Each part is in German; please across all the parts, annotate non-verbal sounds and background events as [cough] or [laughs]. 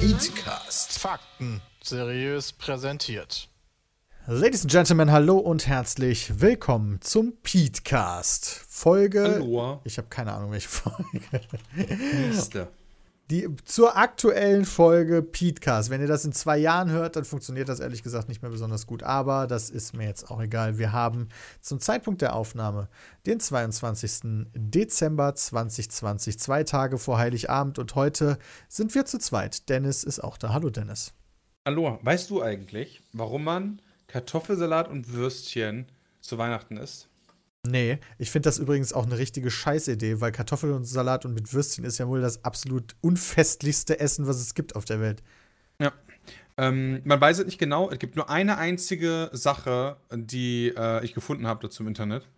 Petecast. Fakten seriös präsentiert. Ladies and Gentlemen, hallo und herzlich willkommen zum Petecast. Folge. Hallo. Ich habe keine Ahnung, welche Folge. Nächste. Die, zur aktuellen Folge Petecast. Wenn ihr das in zwei Jahren hört, dann funktioniert das ehrlich gesagt nicht mehr besonders gut. Aber das ist mir jetzt auch egal. Wir haben zum Zeitpunkt der Aufnahme den 22. Dezember 2020, zwei Tage vor Heiligabend. Und heute sind wir zu zweit. Dennis ist auch da. Hallo, Dennis. Hallo, weißt du eigentlich, warum man Kartoffelsalat und Würstchen zu Weihnachten isst? Nee, ich finde das übrigens auch eine richtige Scheißidee, weil Kartoffeln und Salat und mit Würstchen ist ja wohl das absolut unfestlichste Essen, was es gibt auf der Welt. Ja. Ähm, man weiß es nicht genau. Es gibt nur eine einzige Sache, die äh, ich gefunden habe dazu im Internet.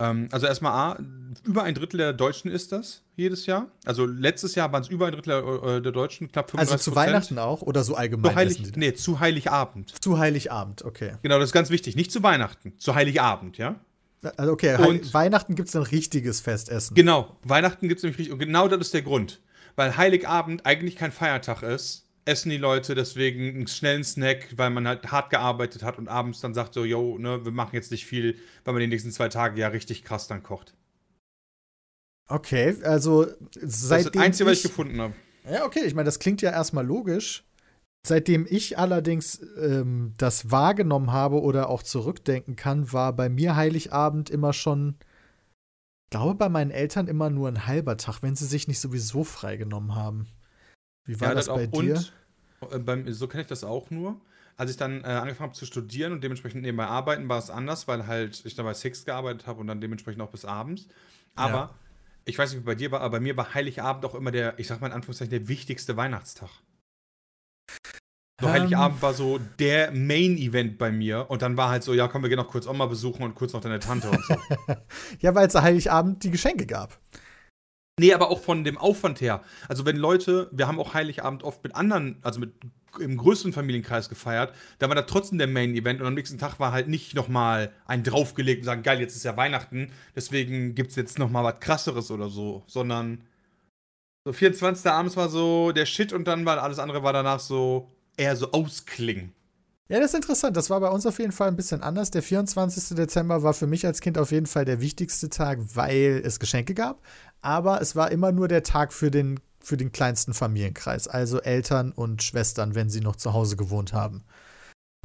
Ähm, also erstmal A, über ein Drittel der Deutschen ist das jedes Jahr. Also letztes Jahr waren es über ein Drittel der, äh, der Deutschen, knapp 35 Also zu Weihnachten auch oder so allgemein? Zu Heilig, nee, zu Heiligabend. Zu Heiligabend, okay. Genau, das ist ganz wichtig. Nicht zu Weihnachten, zu Heiligabend, ja? Also okay, Und- Weihnachten gibt es ein richtiges Festessen. Genau, Weihnachten gibt es nämlich richtig. Und genau das ist der Grund. Weil Heiligabend eigentlich kein Feiertag ist, essen die Leute deswegen einen schnellen Snack, weil man halt hart gearbeitet hat und abends dann sagt so, yo, ne, wir machen jetzt nicht viel, weil man die nächsten zwei Tage ja richtig krass dann kocht. Okay, also Das ist seitdem das Einzige, was ich ich, gefunden habe. Ja, okay, ich meine, das klingt ja erstmal logisch. Seitdem ich allerdings ähm, das wahrgenommen habe oder auch zurückdenken kann, war bei mir Heiligabend immer schon, ich glaube, bei meinen Eltern immer nur ein halber Tag, wenn sie sich nicht sowieso freigenommen haben. Wie war das, bei dir? Und, äh, beim, so kenne ich das auch nur. Als ich dann äh, angefangen habe zu studieren und dementsprechend nebenbei arbeiten, war es anders, weil halt ich dann bei Six gearbeitet habe und dann dementsprechend auch bis abends. Aber Ja. ich weiß nicht, wie bei dir war, aber bei mir war Heiligabend auch immer der, ich sag mal in Anführungszeichen, der wichtigste Weihnachtstag. So Ähm. Heiligabend war so der Main-Event bei mir und dann war halt so, ja komm, wir gehen noch kurz Oma besuchen und kurz noch deine Tante und so. [laughs] Ja, weil es Heiligabend die Geschenke gab. Nee, aber auch von dem Aufwand her. Also wenn Leute, wir haben auch Heiligabend oft mit anderen, also mit im größeren Familienkreis gefeiert, da war da trotzdem der Main-Event und am nächsten Tag war halt nicht nochmal ein draufgelegt und sagen, geil, jetzt ist ja Weihnachten, deswegen gibt's jetzt nochmal was krasseres oder so, sondern so 24. abends war so der Shit und dann war alles andere war danach so eher so ausklingen. Ja, das ist interessant. Das war bei uns auf jeden Fall ein bisschen anders. Der 24. Dezember war für mich als Kind auf jeden Fall der wichtigste Tag, weil es Geschenke gab. Aber es war immer nur der Tag für den, für den kleinsten Familienkreis, also Eltern und Schwestern, wenn sie noch zu Hause gewohnt haben.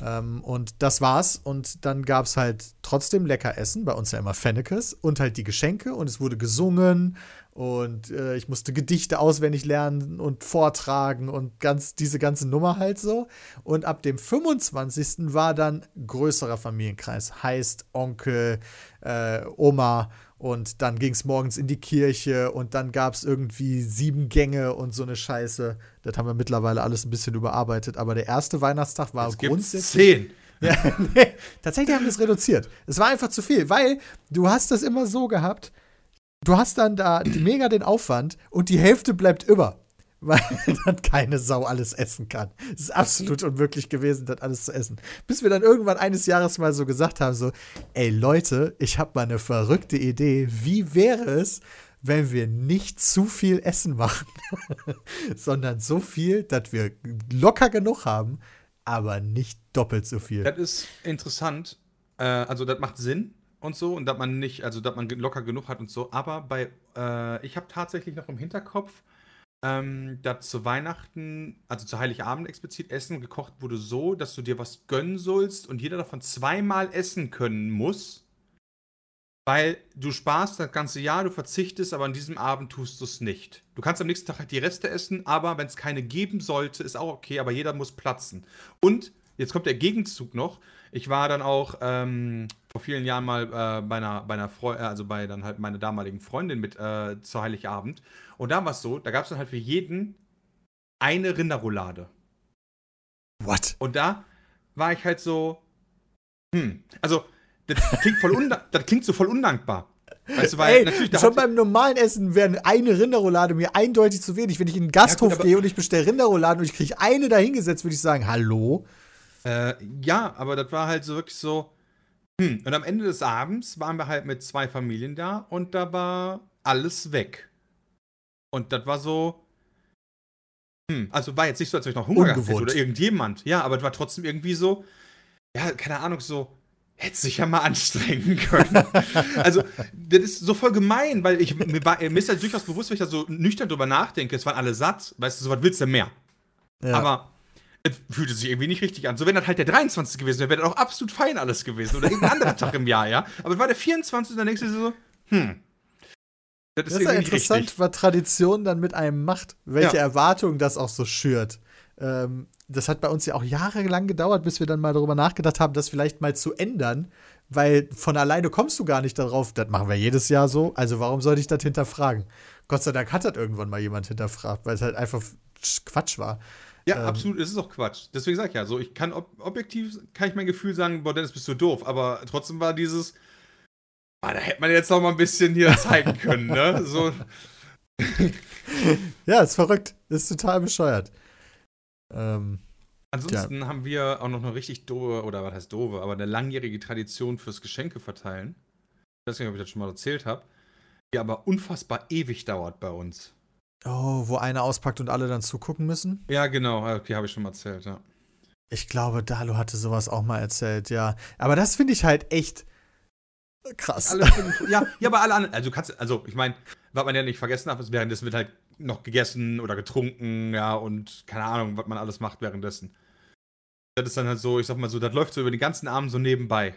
Ähm, und das war's. Und dann gab es halt trotzdem lecker Essen, bei uns ja immer Fennekes und halt die Geschenke und es wurde gesungen und äh, ich musste Gedichte auswendig lernen und vortragen und ganz diese ganze Nummer halt so. Und ab dem 25. war dann größerer Familienkreis, heißt Onkel, äh, Oma und dann ging es morgens in die Kirche und dann gab es irgendwie sieben Gänge und so eine Scheiße. Das haben wir mittlerweile alles ein bisschen überarbeitet, aber der erste Weihnachtstag war Jetzt grundsätzlich. zehn. [laughs] Ja, nee, tatsächlich haben wir es reduziert. Es war einfach zu viel, weil du hast das immer so gehabt, du hast dann da die- mega den Aufwand und die Hälfte bleibt über, [laughs] weil dann keine Sau alles essen kann. Es ist absolut unmöglich gewesen, das alles zu essen. Bis wir dann irgendwann eines Jahres mal so gesagt haben, so, ey Leute, ich habe mal eine verrückte Idee. Wie wäre es, wenn wir nicht zu viel Essen machen, [laughs] sondern so viel, dass wir locker genug haben, aber nicht doppelt so viel. Das ist interessant. Äh, also, das macht Sinn und so. Und dass man nicht, also, dass man locker genug hat und so. Aber bei, äh, ich habe tatsächlich noch im Hinterkopf, ähm, dass zu Weihnachten, also zu Heiligabend explizit, Essen gekocht wurde so, dass du dir was gönnen sollst und jeder davon zweimal essen können muss. Weil du sparst das ganze Jahr, du verzichtest, aber an diesem Abend tust du es nicht. Du kannst am nächsten Tag halt die Reste essen, aber wenn es keine geben sollte, ist auch okay, aber jeder muss platzen. Und jetzt kommt der Gegenzug noch. Ich war dann auch ähm, vor vielen Jahren mal äh, bei einer, bei einer Freu also bei dann halt meiner damaligen Freundin mit äh, zu Heiligabend. Und da war es so, da gab es dann halt für jeden eine Rinderroulade. What? Und da war ich halt so, hm, also das klingt, voll das klingt so voll undankbar. Weißt du, weil Ey, natürlich, schon beim normalen Essen wäre eine Rinderroulade mir eindeutig zu wenig. Wenn ich in einen Gasthof ja, gut, gehe und ich bestelle Rinderrouladen und ich kriege eine dahingesetzt, würde ich sagen, hallo? Äh, ja, aber das war halt so wirklich so. Hm. Und am Ende des Abends waren wir halt mit zwei Familien da und da war alles weg. Und das war so. Hm, also war jetzt nicht so, als ob ich noch Hunger gehabt hätte oder irgendjemand. Ja, aber es war trotzdem irgendwie so. Ja, keine Ahnung, so hätte sich ja mal anstrengen können. also, das ist so voll gemein, weil ich, mir, war, mir ist ja durchaus bewusst, wenn ich da so nüchtern drüber nachdenke, es waren alle satt, weißt du, so was willst du mehr? Ja. Aber es fühlte sich irgendwie nicht richtig an. So, wenn das halt der 23. gewesen wäre, wäre das auch absolut fein alles gewesen. Oder irgendein anderer Tag im Jahr, ja. Aber es war der 24. dann denkst du so, hm. Das ist, das ist ja interessant, was Tradition dann mit einem macht, welche ja. Erwartungen das auch so schürt. Ähm, das hat bei uns ja auch jahrelang gedauert, bis wir dann mal darüber nachgedacht haben, das vielleicht mal zu ändern, weil von alleine kommst du gar nicht darauf. Das machen wir jedes Jahr so. Also warum sollte ich das hinterfragen? Gott sei Dank hat das irgendwann mal jemand hinterfragt, weil es halt einfach Quatsch war. Ja, ähm, absolut, es ist auch Quatsch. Deswegen sag ich ja, so ich kann ob objektiv kann ich mein Gefühl sagen, boah, Dennis bist du doof, aber trotzdem war dieses ah, da hätte man jetzt noch mal ein bisschen hier [laughs] zeigen können, ne? So ja, ist verrückt, ist total bescheuert. Ähm, Ansonsten ja. haben wir auch noch eine richtig doofe, oder was heißt doofe, aber eine langjährige Tradition fürs Geschenke verteilen. Ich weiß nicht, ob ich das schon mal erzählt habe. Die aber unfassbar ewig dauert bei uns. Oh, wo einer auspackt und alle dann zugucken müssen? Ja, genau. Okay, habe ich schon mal erzählt, ja. Ich glaube, Dalo hatte sowas auch mal erzählt, ja. Aber das finde ich halt echt krass. Alle, [laughs] ja, ja, aber alle anderen. Also, kannst, also ich meine, was man ja nicht vergessen darf, ist, währenddessen wird halt noch gegessen oder getrunken, ja, und keine Ahnung, was man alles macht währenddessen. Das ist dann halt so, ich sag mal so, das läuft so über den ganzen Abend so nebenbei.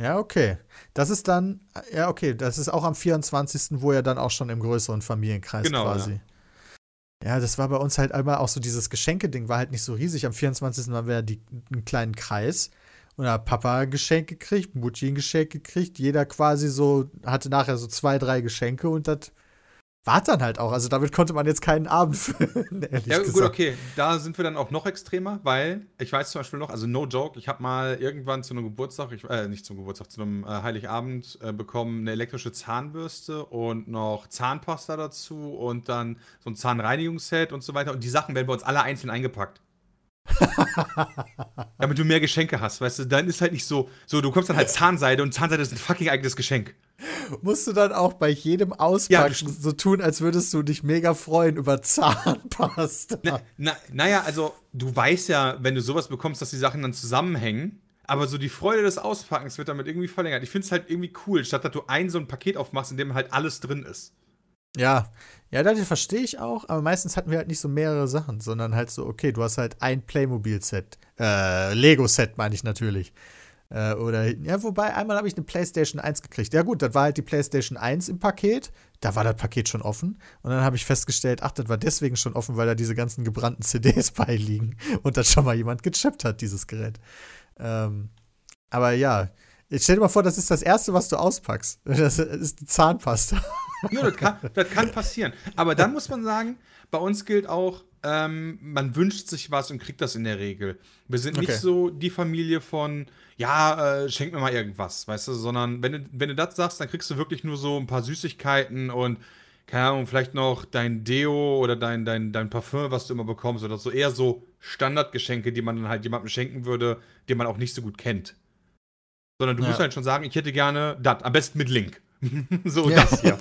Ja, okay. Das ist dann, ja, okay, das ist auch am 24., wo er dann auch schon im größeren Familienkreis genau, quasi. Ja. ja. das war bei uns halt einmal auch so dieses Geschenke-Ding, war halt nicht so riesig. Am 24. waren wir ja die, einen kleinen Kreis. Und da hat Papa ein Geschenk gekriegt, Mutti ein Geschenk gekriegt. Jeder quasi so, hatte nachher so zwei, drei Geschenke und das war dann halt auch. Also damit konnte man jetzt keinen Abend [laughs] füllen, ehrlich ja, gesagt. gut, okay. Da sind wir dann auch noch extremer, weil ich weiß zum Beispiel noch, also no joke, ich habe mal irgendwann zu einem Geburtstag, ich, äh, nicht zum Geburtstag, zu einem äh, Heiligabend äh, bekommen, eine elektrische Zahnbürste und noch Zahnpasta dazu und dann so ein Zahnreinigungsset und so weiter. Und die Sachen werden bei uns alle einzeln eingepackt. [laughs] Damit du mehr Geschenke hast, weißt du, dann ist halt nicht so, so du kommst dann halt Zahnseide und Zahnseide ist ein fucking eigenes Geschenk. Musst du dann auch bei jedem Auspacken ja, so tun, als würdest du dich mega freuen über Zahnpasta. Na, na, naja, also du weißt ja, wenn du sowas bekommst, dass die Sachen dann zusammenhängen. Aber so die Freude des Auspackens wird damit irgendwie verlängert. Ich finde es halt irgendwie cool, statt dass du ein so ein Paket aufmachst, in dem halt alles drin ist. Ja, ja, das verstehe ich auch, aber meistens hatten wir halt nicht so mehrere Sachen, sondern halt so, okay, du hast halt ein Playmobil-Set, äh, Lego-Set meine ich natürlich. Äh, oder, ja, wobei, einmal habe ich eine PlayStation 1 gekriegt. Ja, gut, das war halt die PlayStation 1 im Paket. Da war das Paket schon offen. Und dann habe ich festgestellt, ach, das war deswegen schon offen, weil da diese ganzen gebrannten CDs [laughs] beiliegen. Und das schon mal jemand gechippt hat, dieses Gerät. Ähm, aber ja, Jetzt stell dir mal vor, das ist das Erste, was du auspackst. [laughs] Das ist die Zahnpasta. Ja, das kann, das kann passieren. Aber dann muss man sagen, bei uns gilt auch, ähm, man wünscht sich was und kriegt das in der Regel. Wir sind okay. nicht so die Familie von, ja, äh, schenk mir mal irgendwas, weißt du, sondern wenn du, wenn du das sagst, dann kriegst du wirklich nur so ein paar Süßigkeiten und, keine Ahnung, vielleicht noch dein Deo oder dein, dein, dein Parfum, was du immer bekommst oder so. Eher so Standardgeschenke, die man dann halt jemandem schenken würde, den man auch nicht so gut kennt. Sondern du ja. musst halt schon sagen, ich hätte gerne das, am besten mit Link. [laughs] so ja. das hier.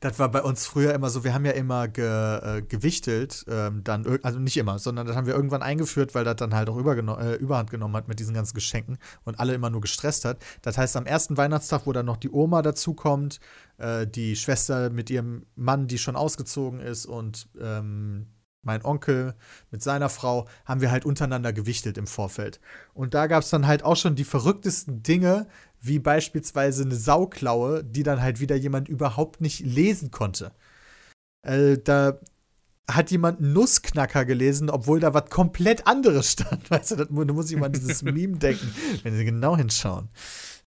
Das war bei uns früher immer so, wir haben ja immer ge, äh, gewichtelt, ähm, dann, also nicht immer, sondern das haben wir irgendwann eingeführt, weil das dann halt auch äh, Überhand genommen hat mit diesen ganzen Geschenken und alle immer nur gestresst hat. Das heißt, am ersten Weihnachtstag, wo dann noch die Oma dazukommt, äh, die Schwester mit ihrem Mann, die schon ausgezogen ist und ähm, mein Onkel mit seiner Frau, haben wir halt untereinander gewichtelt im Vorfeld. Und da gab es dann halt auch schon die verrücktesten Dinge, wie beispielsweise eine Sauklaue, die dann halt wieder jemand überhaupt nicht lesen konnte. Äh, da hat jemand einen Nussknacker gelesen, obwohl da was komplett anderes [laughs] stand. Weißt du, da muss ich mal an dieses [laughs] Meme denken, wenn Sie genau hinschauen.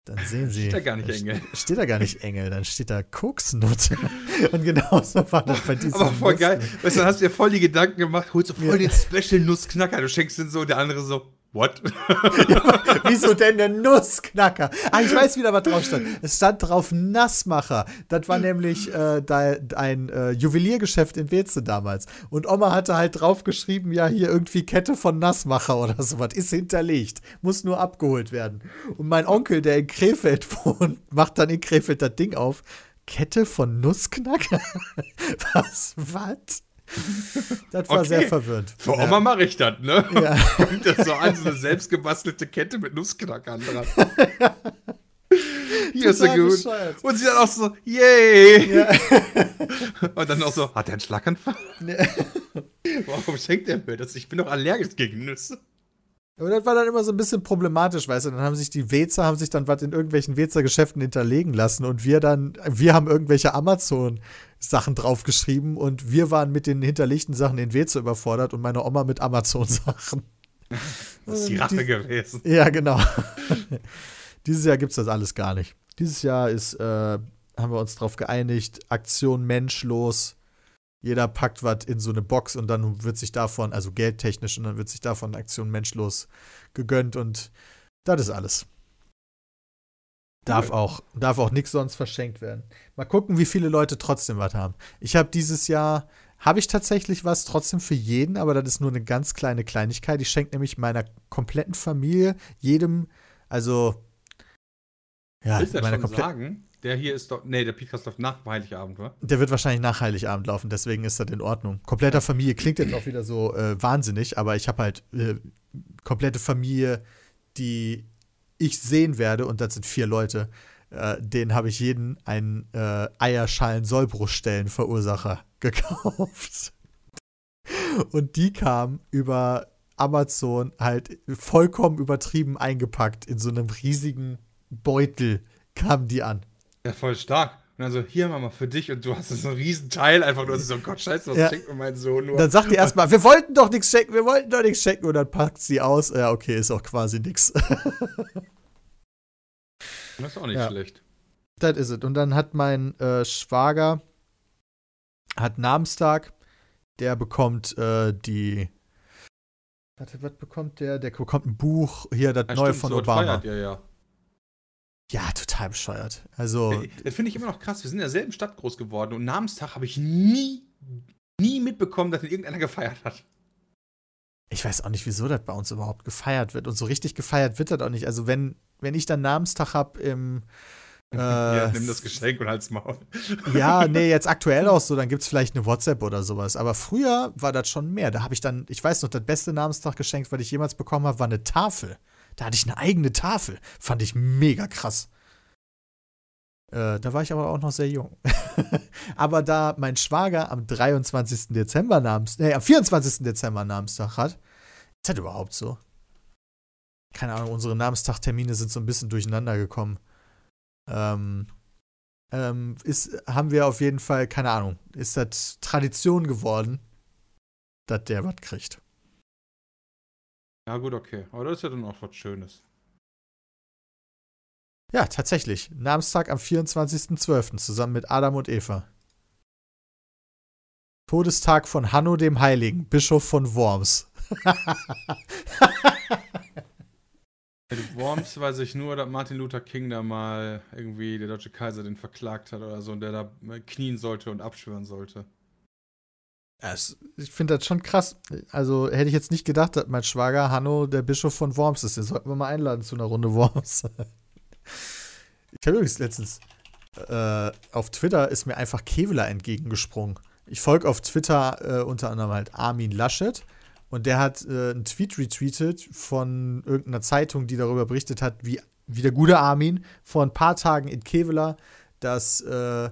Dann sehen Sie. Steht da gar nicht Engel. Steht da gar nicht Engel, dann steht da Koksnutte. [laughs] Und genauso war das bei diesem. Aber voll Nuss geil. Weißt du, dann hast du dir voll die Gedanken gemacht, holst du voll ja. den Special Nussknacker. Du schenkst den so, der andere so, what? [laughs] ja, wieso denn der Nussknacker? Ah, ich weiß wieder, was drauf stand. Es stand drauf Nassmacher. Das war nämlich äh, ein äh, Juweliergeschäft in Weze damals. Und Oma hatte halt drauf geschrieben, ja, hier irgendwie Kette von Nassmacher oder sowas. Ist hinterlegt. Muss nur abgeholt werden. Und mein Onkel, der in Krefeld [laughs] wohnt, macht dann in Krefeld das Ding auf. Kette von Nussknacker? [laughs] was? Was? [laughs] Das war okay. sehr verwirrend. Für Oma ja. mache ich das, ne? Ja. [laughs] Kommt das so an, so eine selbstgebastelte Kette mit Nussknackern dran. [laughs] Hier ist so gut. Bescheuert. Und sie dann auch so, yay! Ja. Und dann auch so, hat der einen Schlaganfall? Ja. Warum schenkt der mir das? Ich bin doch allergisch gegen Nüsse. Aber das war dann immer so ein bisschen problematisch, weißt du? Dann haben sich die Wezer, haben sich dann was in irgendwelchen Wezer-Geschäften hinterlegen lassen und wir dann, wir haben irgendwelche Amazon-Sachen draufgeschrieben und wir waren mit den hinterlegten Sachen in Wezer überfordert und meine Oma mit Amazon-Sachen. [laughs] Das ist die Rache die, gewesen. Ja, genau. [laughs] Dieses Jahr gibt es das alles gar nicht. Dieses Jahr ist, äh, haben wir uns darauf geeinigt, Aktion Menschlos jeder packt was in so eine Box und dann wird sich davon, also geldtechnisch, und dann wird sich davon Aktion menschlos gegönnt und das ist alles. Darf cool. auch, darf auch nichts sonst verschenkt werden. Mal gucken, wie viele Leute trotzdem was haben. Ich habe dieses Jahr, habe ich tatsächlich was trotzdem für jeden, aber das ist nur eine ganz kleine Kleinigkeit. Ich schenke nämlich meiner kompletten Familie, jedem, also ja, Willst du meiner kompletten der hier ist doch. Nee, der Podcast läuft nach Heiligabend, oder? Der wird wahrscheinlich nach Heiligabend laufen, deswegen ist das in Ordnung. Kompletter Familie klingt jetzt auch wieder so äh, wahnsinnig, aber ich habe halt äh, komplette Familie, die ich sehen werde, und das sind vier Leute. Äh, denen habe ich jeden einen äh, Eierschalen-Sollbruchstellen-Verursacher [laughs] gekauft. und die kamen über Amazon halt vollkommen übertrieben eingepackt in so einem riesigen Beutel kamen die an. Ja, voll stark. Und dann so, hier Mama, für dich. Und du hast so einen riesen Teil einfach nur so, Gott, scheiße, was ja. schenkt mir mein Sohn nur? Dann sagt die erstmal, wir wollten doch nichts schenken, wir wollten doch nichts schenken. Und dann packt sie aus. Ja, okay, ist auch quasi nichts. [laughs] Das ist auch nicht ja. schlecht. Das ist es. Und dann hat mein äh, Schwager hat Namenstag. Der bekommt äh, die. Warte, was bekommt der? Der bekommt ein Buch hier, das ja, neue stimmt, von so Obama. Feiert, ja, ja. Ja, total bescheuert. Also. Das finde ich immer noch krass. Wir sind in derselben Stadt groß geworden und Namenstag habe ich nie, nie mitbekommen, dass ihn irgendeiner gefeiert hat. Ich weiß auch nicht, wieso das bei uns überhaupt gefeiert wird. Und so richtig gefeiert wird das auch nicht. Also, wenn, wenn ich dann Namenstag habe im. [laughs] Äh, ja, nimm das Geschenk und halt's Maul. [laughs] ja, nee, jetzt [laughs] aktuell auch so, dann gibt es vielleicht eine WhatsApp oder sowas. Aber früher war das schon mehr. Da habe ich dann, ich weiß noch, das beste Namenstaggeschenk, was ich jemals bekommen habe, war eine Tafel. Da hatte ich eine eigene Tafel. Fand ich mega krass. Äh, da war ich aber auch noch sehr jung. [laughs] aber da mein Schwager am 23. Dezember namens, nee, am 24. Dezember Namenstag hat, ist das überhaupt so? Keine Ahnung, unsere Namenstagtermine sind so ein bisschen durcheinander gekommen. Ähm, ähm, ist, haben wir auf jeden Fall, keine Ahnung, ist das Tradition geworden, dass der was kriegt. Ja, gut, okay. Aber das ist ja dann auch was Schönes. Ja, tatsächlich. Namenstag am 24.12. zusammen mit Adam und Eva. Todestag von Hanno dem Heiligen, Bischof von Worms. Worms weiß ich nur, dass Martin Luther King da mal irgendwie der deutsche Kaiser den verklagt hat oder so und der da knien sollte und abschwören sollte. Es, ich finde das schon krass. Also hätte ich jetzt nicht gedacht, dass mein Schwager Hanno der Bischof von Worms ist. Den sollten wir mal einladen zu einer Runde Worms. [laughs] ich habe übrigens letztens äh, auf Twitter ist mir einfach Kevlar entgegengesprungen. Ich folge auf Twitter äh, unter anderem halt Armin Laschet und der hat äh, einen Tweet retweetet von irgendeiner Zeitung, die darüber berichtet hat, wie, wie der gute Armin vor ein paar Tagen in Kevlar das äh,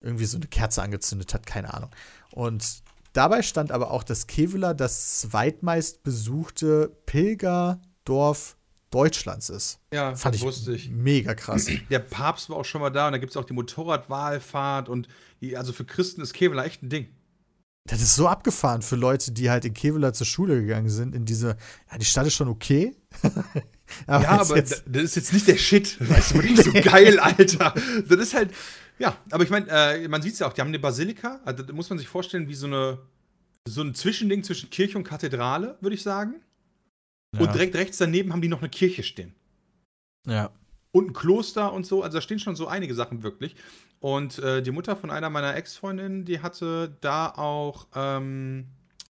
irgendwie so eine Kerze angezündet hat, keine Ahnung. Und dabei stand aber auch, dass Kevela das zweitmeist besuchte Pilgerdorf Deutschlands ist. Ja, fand ich wusste ich. Mega krass. [clears throat] Der Papst war auch schon mal da und da gibt es auch die Motorradwahlfahrt und die, also für Christen ist Kevela echt ein Ding. Das ist so abgefahren für Leute, die halt in Kevela zur Schule gegangen sind, in diese, ja, die Stadt ist schon okay. [laughs] aber ja, aber das ist jetzt nicht der Shit. [laughs] Weißt du, nicht so geil, Alter. Das ist halt, ja, aber ich meine, äh, man sieht es ja auch, die haben eine Basilika, also da muss man sich vorstellen, wie so eine so ein Zwischending zwischen Kirche und Kathedrale, würde ich sagen. Ja. Und direkt rechts daneben haben die noch eine Kirche stehen. Ja. Und ein Kloster und so. Also da stehen schon so einige Sachen wirklich. Und äh, die Mutter von einer meiner Ex-Freundinnen, die hatte da auch ähm,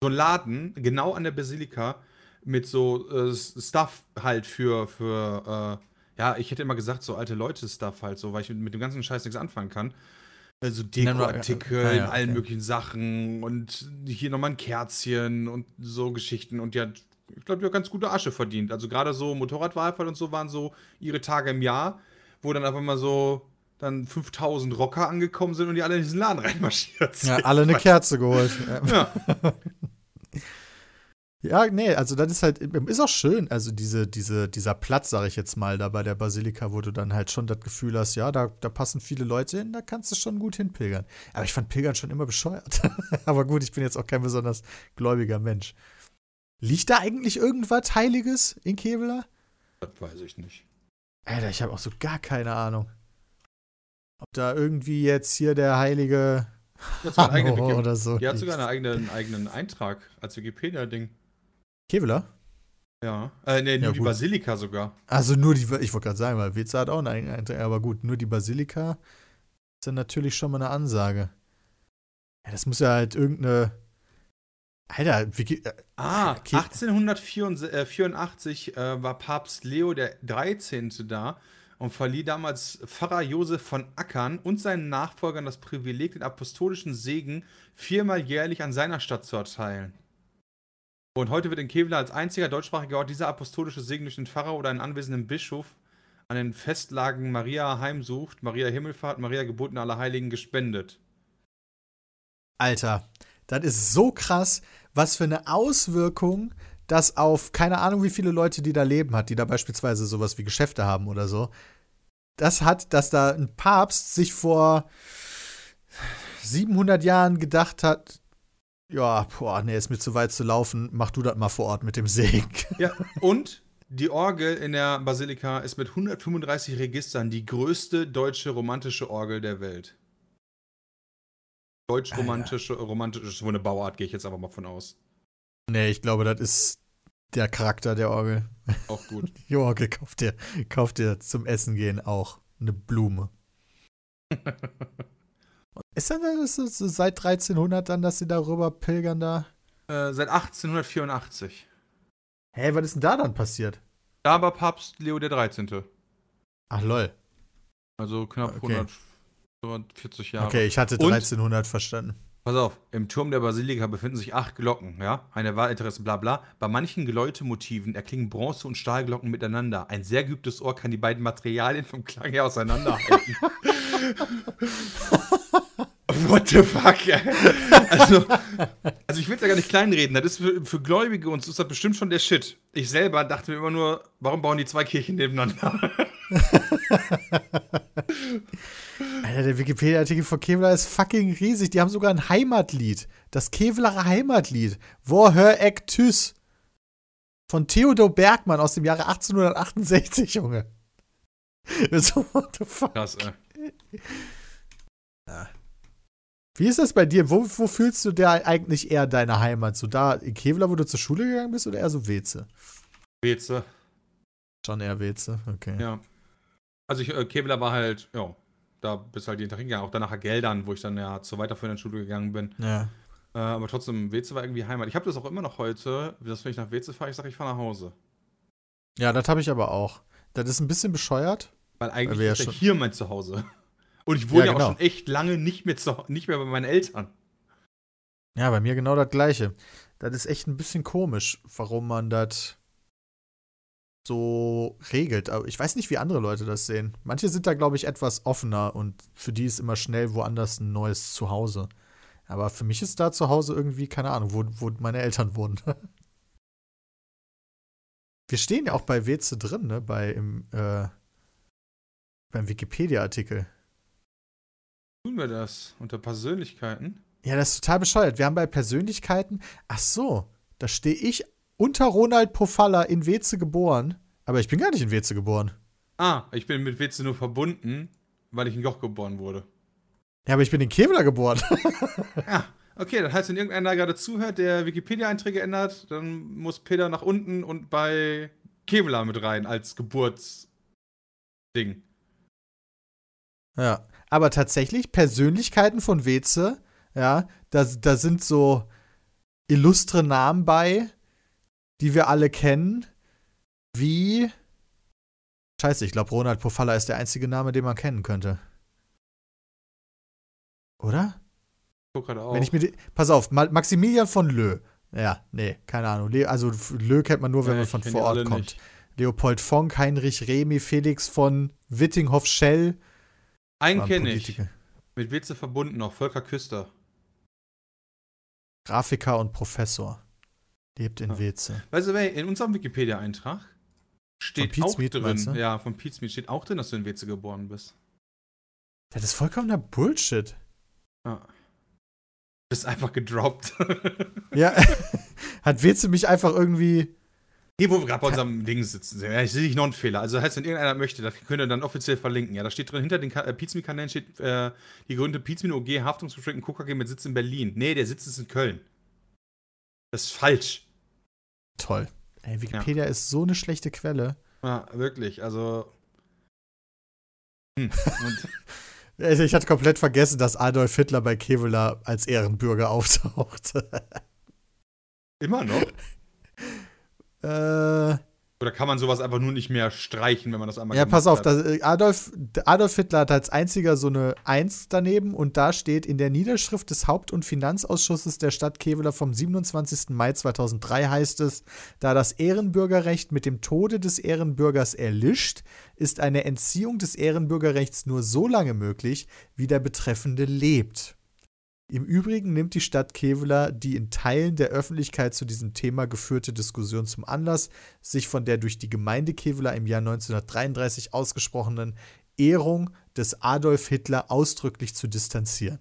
so einen Laden, genau an der Basilika, mit so äh, Stuff halt für, für äh, ja, ich hätte immer gesagt, so alte Leute-Stuff halt, so, weil ich mit, dem ganzen Scheiß nichts anfangen kann. Also Dekoartikel, Ah, ja, in allen okay. möglichen Sachen und hier nochmal ein Kerzchen und so Geschichten. Und die hat, ich glaube, die hat ganz gute Asche verdient. Also gerade so Motorradwahlfall und so waren so ihre Tage im Jahr, wo dann einfach mal so dann 5000 Rocker angekommen sind und die alle in diesen Laden reinmarschiert sind. Ja, alle eine [laughs] Kerze geholt. Ja. [laughs] Ja. Nee, also das ist halt, ist auch schön, also diese, diese, dieser Platz, sag ich jetzt mal, da bei der Basilika, wo du dann halt schon das Gefühl hast, ja, da, da passen viele Leute hin, da kannst du schon gut hinpilgern. Aber ich fand Pilgern schon immer bescheuert. [laughs] Aber gut, ich bin jetzt auch kein besonders gläubiger Mensch. Liegt da eigentlich irgendwas Heiliges in Kevela? Das weiß ich nicht. Alter, ich habe auch so gar keine Ahnung. Ob da irgendwie jetzt hier der heilige Hanno [laughs] oder so. die hat sogar einen eigenen, einen eigenen Eintrag als Wikipedia-Ding. Kevela? Ja. Äh, nee, nur Ja, die. Basilika sogar. Also nur die, ich wollte gerade sagen, weil Weze hat auch einen eigenen Eintrag, aber gut, nur die Basilika ist dann natürlich schon mal eine Ansage. Ja, das muss ja halt irgendeine. Alter, Wiki, äh, Ah, Okay. 1884 äh, war Papst Leo der 13. da und verlieh damals Pfarrer Josef von Ackern und seinen Nachfolgern das Privileg, den apostolischen Segen viermal jährlich an seiner Stadt zu erteilen. Und heute wird in Kevlar als einziger deutschsprachiger Ort dieser apostolische Segen durch den Pfarrer oder einen anwesenden Bischof an den Festlagen Maria Heimsucht, Maria Himmelfahrt, Maria Geburt und Allerheiligen gespendet. Alter, das ist so krass, was für eine Auswirkung das auf keine Ahnung, wie viele Leute, die da leben hat, die da beispielsweise sowas wie Geschäfte haben oder so. Das hat, dass da ein Papst sich vor 700 Jahren gedacht hat, ja, boah, nee, ist mir zu weit zu laufen, mach du das mal vor Ort mit dem Segen. [laughs] Ja, und die Orgel in der Basilika ist mit 135 Registern die größte deutsche romantische Orgel der Welt. Deutsch-romantische, romantische, ist wohl eine Bauart, gehe ich jetzt einfach mal von aus. Nee, ich glaube, das ist der Charakter der Orgel. Auch gut. [laughs] Die Orgel kauft dir, kauft dir zum Essen gehen auch eine Blume. [laughs] Ist das ist so seit 1300 dann, dass sie darüber pilgern da? äh, seit 1884. Hä, was ist denn da dann passiert? Da war Papst Leo der 13. Ach lol. Also knapp Okay. 100, 140 Jahre. Okay, ich hatte Und- 1300 verstanden. Pass auf, im Turm der Basilika befinden sich acht Glocken, ja? Eine Wahlinteresse, bla bla. Bei manchen Geläutemotiven erklingen Bronze- und Stahlglocken miteinander. Ein sehr geübtes Ohr kann die beiden Materialien vom Klang her auseinanderhalten. [laughs] [laughs] [laughs] What the fuck? [laughs] Also, also ich will es ja gar nicht kleinreden. Das ist für, für Gläubige und so ist das bestimmt schon der Shit. Ich selber dachte mir immer nur, warum bauen die zwei Kirchen nebeneinander? [laughs] Alter, der Wikipedia-Artikel von Kevlar ist fucking riesig. Die haben sogar ein Heimatlied. Das Kevlarer Heimatlied. Wo hör eck tüss? Von Theodor Bergmann aus dem Jahre 1868, Junge. So, what the fuck? Krass, ey. Wie ist das bei dir? Wo, wo fühlst du da eigentlich eher deine Heimat? So da in Kevlar, wo du zur Schule gegangen bist, oder eher so Weze? Weze. Schon eher Weze, okay. Ja. Also ich, äh, Kevlar war halt, ja, da bist halt jeden Tag hingegangen. Auch dann nachher Geldern, wo ich dann ja zur weiterführenden Schule gegangen bin. Ja. Äh, aber trotzdem, Weze war irgendwie Heimat. Ich habe das auch immer noch heute, dass wenn ich nach Weze fahre, ich sage, ich fahre nach Hause. Ja, das habe ich aber auch. Das ist ein bisschen bescheuert. Weil eigentlich ja ist ja schon- hier mein Zuhause. Und ich wohne Ja, genau. auch schon echt lange nicht mehr, zu, nicht mehr bei meinen Eltern. Ja, bei mir genau das Gleiche. Das ist echt ein bisschen komisch, warum man das so regelt. Aber ich weiß nicht, wie andere Leute das sehen. Manche sind da, glaube ich, etwas offener und für die ist immer schnell woanders ein neues Zuhause. Aber für mich ist da zu Hause irgendwie, keine Ahnung, wo, wo meine Eltern wohnen. [laughs] Wir stehen ja auch bei Weze drin, ne? Bei im, äh, beim Wikipedia-Artikel. Tun wir das unter Persönlichkeiten? Ja, das ist total bescheuert. Wir haben bei Persönlichkeiten, ach so, da stehe ich unter Ronald Pofalla in Weze geboren. Aber ich bin gar nicht in Weze geboren. Ah, ich bin mit Weze nur verbunden, weil ich in Joch geboren wurde. Ja, aber ich bin in Kevlar geboren. [laughs] Ja, Okay, das heißt, wenn irgendeiner gerade zuhört, der Wikipedia-Einträge ändert, dann muss Peter nach unten und bei Kevlar mit rein als Geburtsding. Ja, aber tatsächlich Persönlichkeiten von Weze, ja, da, da sind so illustre Namen bei, die wir alle kennen, wie Scheiße, ich glaube, Ronald Pofalla ist der einzige Name, den man kennen könnte. Oder? Guck gerade auch. Wenn ich mir die, pass auf, Ma Maximilian von Lö. Ja, nee, keine Ahnung. Le also Lö kennt man nur, wenn Ja, man von vor Ort kommt. nicht. Leopold Fonck, Heinrich Remy, Felix von Wittinghoff-Schell. Einen kenne ich. Mit Witze verbunden noch, Volker Küster. Grafiker und Professor. Lebt in Ah. Weze. Weißt du, in unserem Wikipedia-Eintrag steht auch Meat, drin, du? ja, von Meat steht auch drin, dass du in Weze geboren bist. Das ist vollkommener Bullshit. Ja. Bist einfach gedroppt. Ja, [laughs] [laughs] hat Weze mich einfach irgendwie. Hier, wo wir gerade bei unserem Ding sitzen. Ja, ich sehe nicht noch einen Fehler. Also, heißt, wenn irgendeiner möchte, das könnt ihr dann offiziell verlinken. Ja, da steht drin, hinter den äh, Pizmi-Kanälen steht äh, die Gründe Pizmi OG, Haftungsbeschränkten KKG mit Sitz in Berlin. Nee, der Sitz ist in Köln. Das ist falsch. Toll. Ey, Wikipedia ist so eine schlechte Quelle. Ja, wirklich. Also. Hm. [laughs] Also Ich hatte komplett vergessen, dass Adolf Hitler bei Kevlar als Ehrenbürger auftauchte. immer noch. [laughs] äh, Oder kann man sowas einfach nur nicht mehr streichen, wenn man das einmal ja, pass auf, hat? das, äh, Adolf, Adolf Hitler hat als einziger so eine Eins daneben und da steht in der Niederschrift des Haupt- und Finanzausschusses der Stadt Kevlar vom 27. Mai 2003 heißt es, da das Ehrenbürgerrecht mit dem Tode des Ehrenbürgers erlischt, ist eine Entziehung des Ehrenbürgerrechts nur so lange möglich, wie der Betreffende lebt. Im Übrigen nimmt die Stadt Kevlar die in Teilen der Öffentlichkeit zu diesem Thema geführte Diskussion zum Anlass, sich von der durch die Gemeinde Kevlar im Jahr 1933 ausgesprochenen Ehrung des Adolf Hitler ausdrücklich zu distanzieren.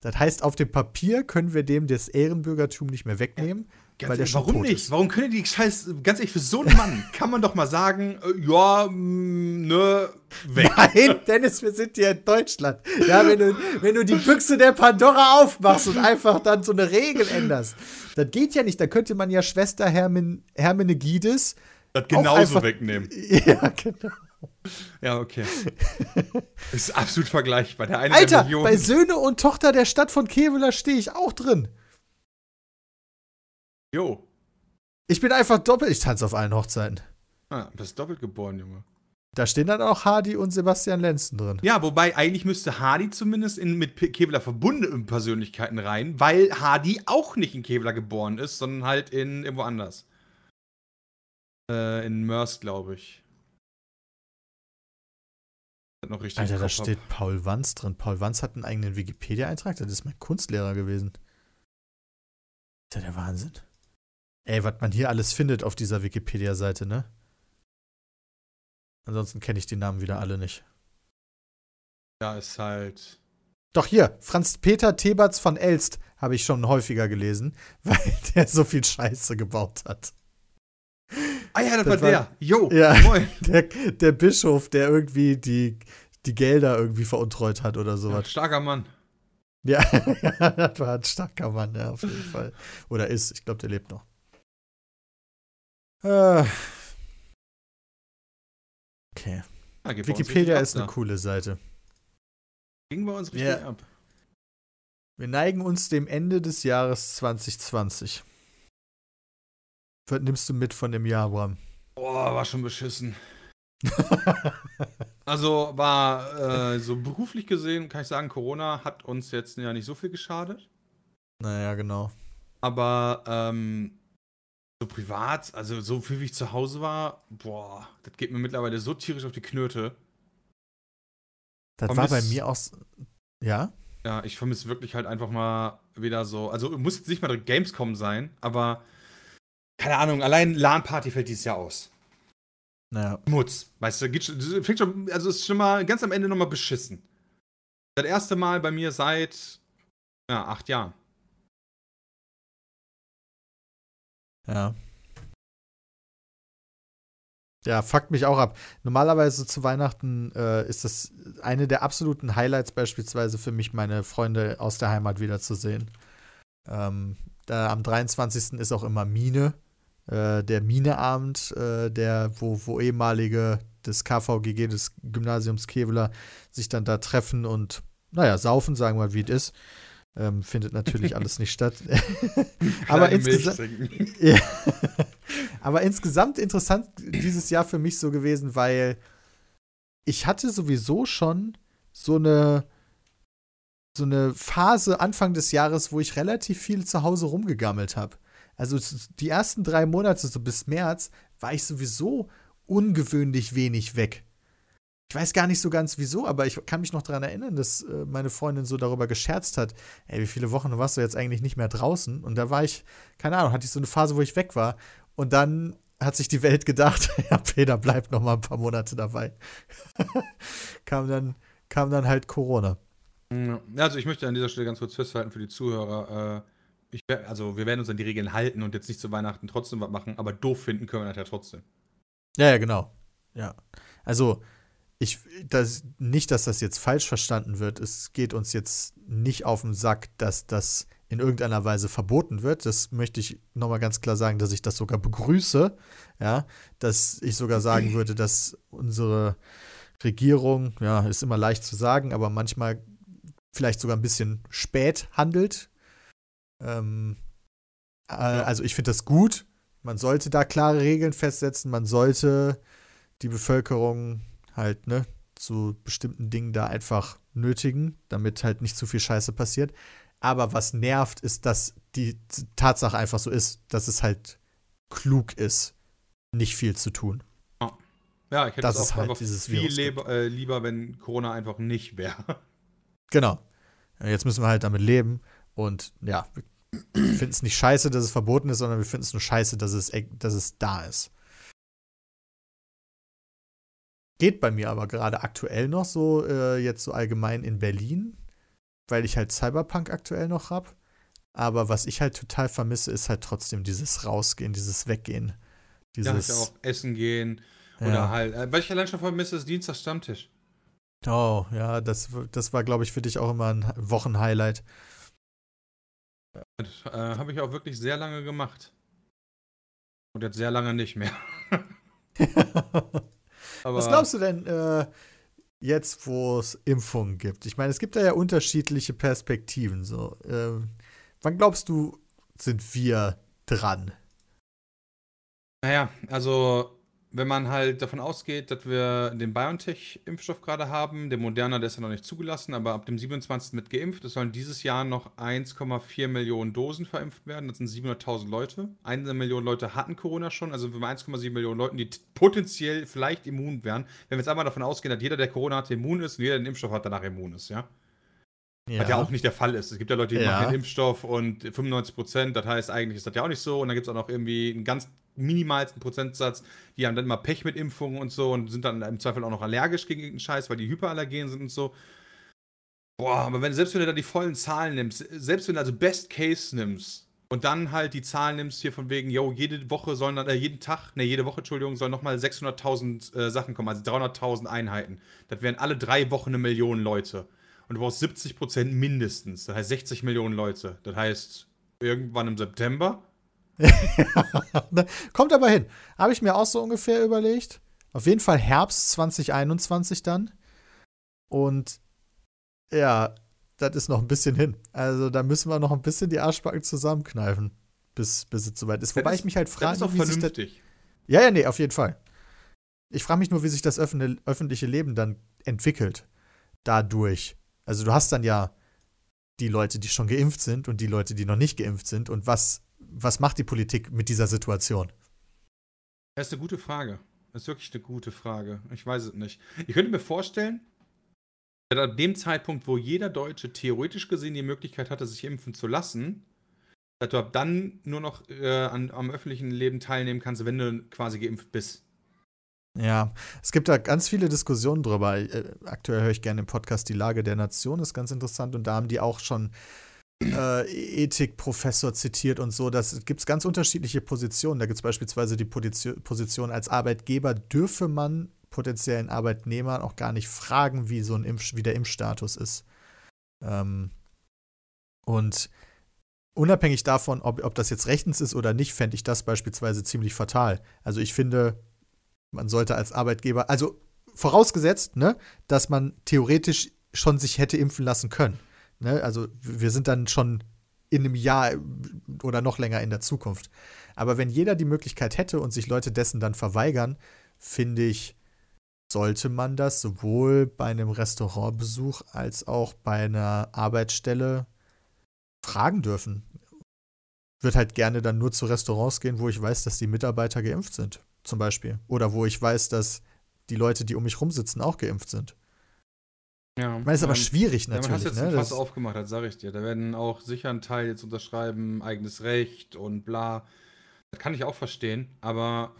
Das heißt, auf dem Papier können wir dem das Ehrenbürgertum nicht mehr wegnehmen, Ganz ehrlich, warum nicht? ist. Warum können die Scheiß, ganz ehrlich, für so einen Mann [laughs] kann man doch mal sagen, äh, ja, mh, ne, weg. [laughs] Nein, Dennis, wir sind hier in Deutschland. Ja, wenn du, wenn du die Büchse der Pandora aufmachst und einfach dann so eine Regel änderst, das geht ja nicht. Da könnte man ja Schwester Hermin, Hermenegides. Das genauso einfach- wegnehmen. [laughs] Ja, genau. Ja, okay. ist absolut vergleichbar. Der eine Alter, bei Söhne und Tochter der Stadt von Kevela stehe ich auch drin. Jo. Ich bin einfach doppelt. Ich tanze auf allen Hochzeiten. Ah, du bist doppelt geboren, Junge. Da stehen dann auch Hardy und Sebastian Lenzen drin. Ja, wobei eigentlich müsste Hardy zumindest in, mit Kevlar verbundene Persönlichkeiten rein, weil Hardy auch nicht in Kevlar geboren ist, sondern halt in irgendwo anders. Äh, in Mörs, glaube ich. Noch richtig Alter, da Kopf hab. steht Paul Wanz drin. Paul Wanz hat einen eigenen Wikipedia-Eintrag. Das ist mein Kunstlehrer gewesen. Ist ja der Wahnsinn. Ey, was man hier alles findet auf dieser Wikipedia-Seite, ne? Ansonsten kenne ich die Namen wieder alle nicht. Ja, ist halt. Doch hier, Franz-Peter Teberts von Elst habe ich schon häufiger gelesen, [laughs] weil der so viel Scheiße gebaut hat. Ah ja, das, Das war der. Jo, Ja. moin. [laughs] Der, der Bischof, der irgendwie die, die Gelder irgendwie veruntreut hat oder Ja, sowas. starker Mann. Ja, [laughs] das war ein starker Mann, ja, auf jeden Fall. Oder ist, ich glaube, der lebt noch. Äh. Okay. Ja, Wikipedia ist ab eine da. coole Seite. Ging bei uns richtig Ja. ab. Wir neigen uns dem Ende des Jahres 2020. Was nimmst du mit von dem Jahr, Bram? Boah, war schon beschissen. [laughs] Also war äh, so beruflich gesehen, kann ich sagen, Corona hat uns jetzt ja nicht so viel geschadet. naja, genau. Aber ähm, so privat, also so viel wie ich zu Hause war, boah, das geht mir mittlerweile so tierisch auf die Knöte. Das Vermiss- war bei mir auch. Ja? Ja, ich vermisse wirklich halt einfach mal wieder so. Also muss jetzt nicht mal Gamescom sein, aber keine Ahnung, allein LAN-Party fällt dieses Jahr aus. Naja. Schmutz. Weißt du, geht fängt schon, also ist schon mal ganz am Ende nochmal beschissen. Das erste Mal bei mir seit ja, acht Jahren. Ja. Ja, fuckt mich auch ab. Normalerweise zu Weihnachten äh, ist das eine der absoluten Highlights beispielsweise für mich, meine Freunde aus der Heimat wiederzusehen. Ähm, da am 23. ist auch immer Mine, äh, der Mineabend, äh, der, wo, wo ehemalige des KVGG, des Gymnasiums Keveler, sich dann da treffen und, naja, saufen, sagen wir, wie es ist. Ähm, findet natürlich [laughs] alles nicht statt. aber, insgesamt, [laughs] ja. aber insgesamt interessant dieses Jahr für mich so gewesen, weil ich hatte sowieso schon so eine so eine Phase Anfang des Jahres, wo ich relativ viel zu Hause rumgegammelt habe. Also die ersten drei Monate, so bis März, war ich sowieso ungewöhnlich wenig weg. Ich weiß gar nicht so ganz wieso, aber ich kann mich noch daran erinnern, dass äh, meine Freundin so darüber gescherzt hat, ey, wie viele Wochen warst du jetzt eigentlich nicht mehr draußen? Und da war ich, keine Ahnung, hatte ich so eine Phase, wo ich weg war. Und dann hat sich die Welt gedacht, [laughs] ja, Peter bleibt noch mal ein paar Monate dabei. [laughs] kam, dann, kam dann halt Corona. Also ich möchte an dieser Stelle ganz kurz festhalten für die Zuhörer, äh, ich, also wir werden uns an die Regeln halten und jetzt nicht zu Weihnachten trotzdem was machen, aber doof finden können wir das ja trotzdem. Ja, ja, genau. Ja. Also, ich, das, nicht, dass das jetzt falsch verstanden wird. Es geht uns jetzt nicht auf den Sack, dass das in irgendeiner Weise verboten wird. Das möchte ich nochmal ganz klar sagen, dass ich das sogar begrüße. Ja, dass ich sogar sagen würde, dass unsere Regierung, ja, ist immer leicht zu sagen, aber manchmal vielleicht sogar ein bisschen spät handelt. Ähm, äh, Also ich finde das gut, man sollte da klare Regeln festsetzen, man sollte die Bevölkerung halt, ne, zu bestimmten Dingen da einfach nötigen, damit halt nicht zu viel Scheiße passiert. Aber was nervt, ist, dass die Tatsache einfach so ist, dass es halt klug ist, nicht viel zu tun. Ja, ich hätte das es auch halt einfach viel lieber, äh, lieber, wenn Corona einfach nicht wäre. Genau. Jetzt müssen wir halt damit leben. Und ja, wir finden es nicht scheiße, dass es verboten ist, sondern wir finden es nur scheiße, dass es, dass es da ist. Geht bei mir aber gerade aktuell noch so, äh, jetzt so allgemein in Berlin, weil ich halt Cyberpunk aktuell noch hab. Aber was ich halt total vermisse, ist halt trotzdem dieses Rausgehen, dieses Weggehen. Dieses ja, auch essen gehen. Ja. Oder halt, äh, weil ich allein schon vermisse, ist Dienstag Stammtisch. Oh, ja, das, das war, glaube ich, für dich auch immer ein Wochenhighlight. Das äh, habe ich auch wirklich sehr lange gemacht. Und jetzt sehr lange nicht mehr. [laughs] [laughs] Was glaubst du denn äh, jetzt, wo es Impfungen gibt? Ich meine, es gibt da ja unterschiedliche Perspektiven. So. Äh, wann glaubst du, sind wir dran? Naja, also wenn man halt davon ausgeht, dass wir den BioNTech-Impfstoff gerade haben, der Moderna, der ist ja noch nicht zugelassen, aber ab dem 27. mit geimpft. Es sollen dieses Jahr noch 1,4 Millionen Dosen verimpft werden. Das sind 700.000 Leute. Eine Million Leute hatten Corona schon, also wir haben 1,7 Millionen Leute, die potenziell vielleicht immun wären. Wenn wir jetzt einmal davon ausgehen, dass jeder, der Corona hat, immun ist und jeder, der den Impfstoff hat, danach immun ist, ja? Ja. Was ja auch nicht der Fall ist. Es gibt ja Leute, die ja. machen den Impfstoff und 95 Prozent, das heißt, eigentlich ist das ja auch nicht so. Und dann gibt es auch noch irgendwie einen ganz minimalsten Prozentsatz, die haben dann immer Pech mit Impfungen und so und sind dann im Zweifel auch noch allergisch gegen irgendeinen Scheiß, weil die hyperallergen sind und so. Boah, aber wenn, selbst wenn du da die vollen Zahlen nimmst, selbst wenn du also Best Case nimmst und dann halt die Zahlen nimmst hier von wegen, yo, jede Woche sollen dann, äh, jeden Tag, ne, jede Woche, Entschuldigung, sollen nochmal 600.000 äh, Sachen kommen, also 300.000 Einheiten. Das wären alle drei Wochen eine Million Leute und du brauchst 70 Prozent mindestens. Das heißt 60 Millionen Leute. Das heißt, irgendwann im September. [laughs] Kommt aber hin. Habe ich mir auch so ungefähr überlegt. Auf jeden Fall Herbst 2021 dann. Und ja, das ist noch ein bisschen hin. Also da müssen wir noch ein bisschen die Arschbacken zusammenkneifen, bis, bis es soweit ist. Wobei das ich mich halt frage, wie vernünftig. sich das. Ja, ja, nee, auf jeden Fall. Ich frage mich nur, wie sich das öffentliche Leben dann entwickelt. Dadurch. Also du hast dann ja die Leute, die schon geimpft sind und die Leute, die noch nicht geimpft sind. Und was, was macht die Politik mit dieser Situation? Das ist eine gute Frage. Das ist wirklich eine gute Frage. Ich weiß es nicht. Ich könnte mir vorstellen, dass ab dem Zeitpunkt, wo jeder Deutsche theoretisch gesehen die Möglichkeit hatte, sich impfen zu lassen, dass du ab dann nur noch äh, an, am öffentlichen Leben teilnehmen kannst, wenn du quasi geimpft bist. Ja, es gibt da ganz viele Diskussionen drüber. Äh, aktuell höre ich gerne den Podcast Die Lage der Nation, ist ganz interessant. Und da haben die auch schon äh, Ethikprofessor zitiert und so. Da gibt es ganz unterschiedliche Positionen. Da gibt es beispielsweise die Position, als Arbeitgeber dürfe man potenziellen Arbeitnehmern auch gar nicht fragen, wie so ein Impf wie der Impfstatus ist. Ähm, und unabhängig davon, ob, ob das jetzt rechtens ist oder nicht, fände ich das beispielsweise ziemlich fatal. Also ich finde, man sollte als Arbeitgeber, also vorausgesetzt, ne, dass man theoretisch schon sich hätte impfen lassen können. Ne? Also wir sind dann schon in einem Jahr oder noch länger in der Zukunft. Aber wenn jeder die Möglichkeit hätte und sich Leute dessen dann verweigern, finde ich, sollte man das sowohl bei einem Restaurantbesuch als auch bei einer Arbeitsstelle fragen dürfen. Würde halt gerne dann nur zu Restaurants gehen, wo ich weiß, dass die Mitarbeiter geimpft sind, zum Beispiel. Oder wo ich weiß, dass die Leute, die um mich rumsitzen, auch geimpft sind. Ja, ich meine, ist aber schwierig natürlich. Ja, man hast jetzt ne? ein Fass aufgemacht, das sage ich dir. Da werden auch sicher ein Teil jetzt unterschreiben, eigenes Recht und bla. Das kann ich auch verstehen, aber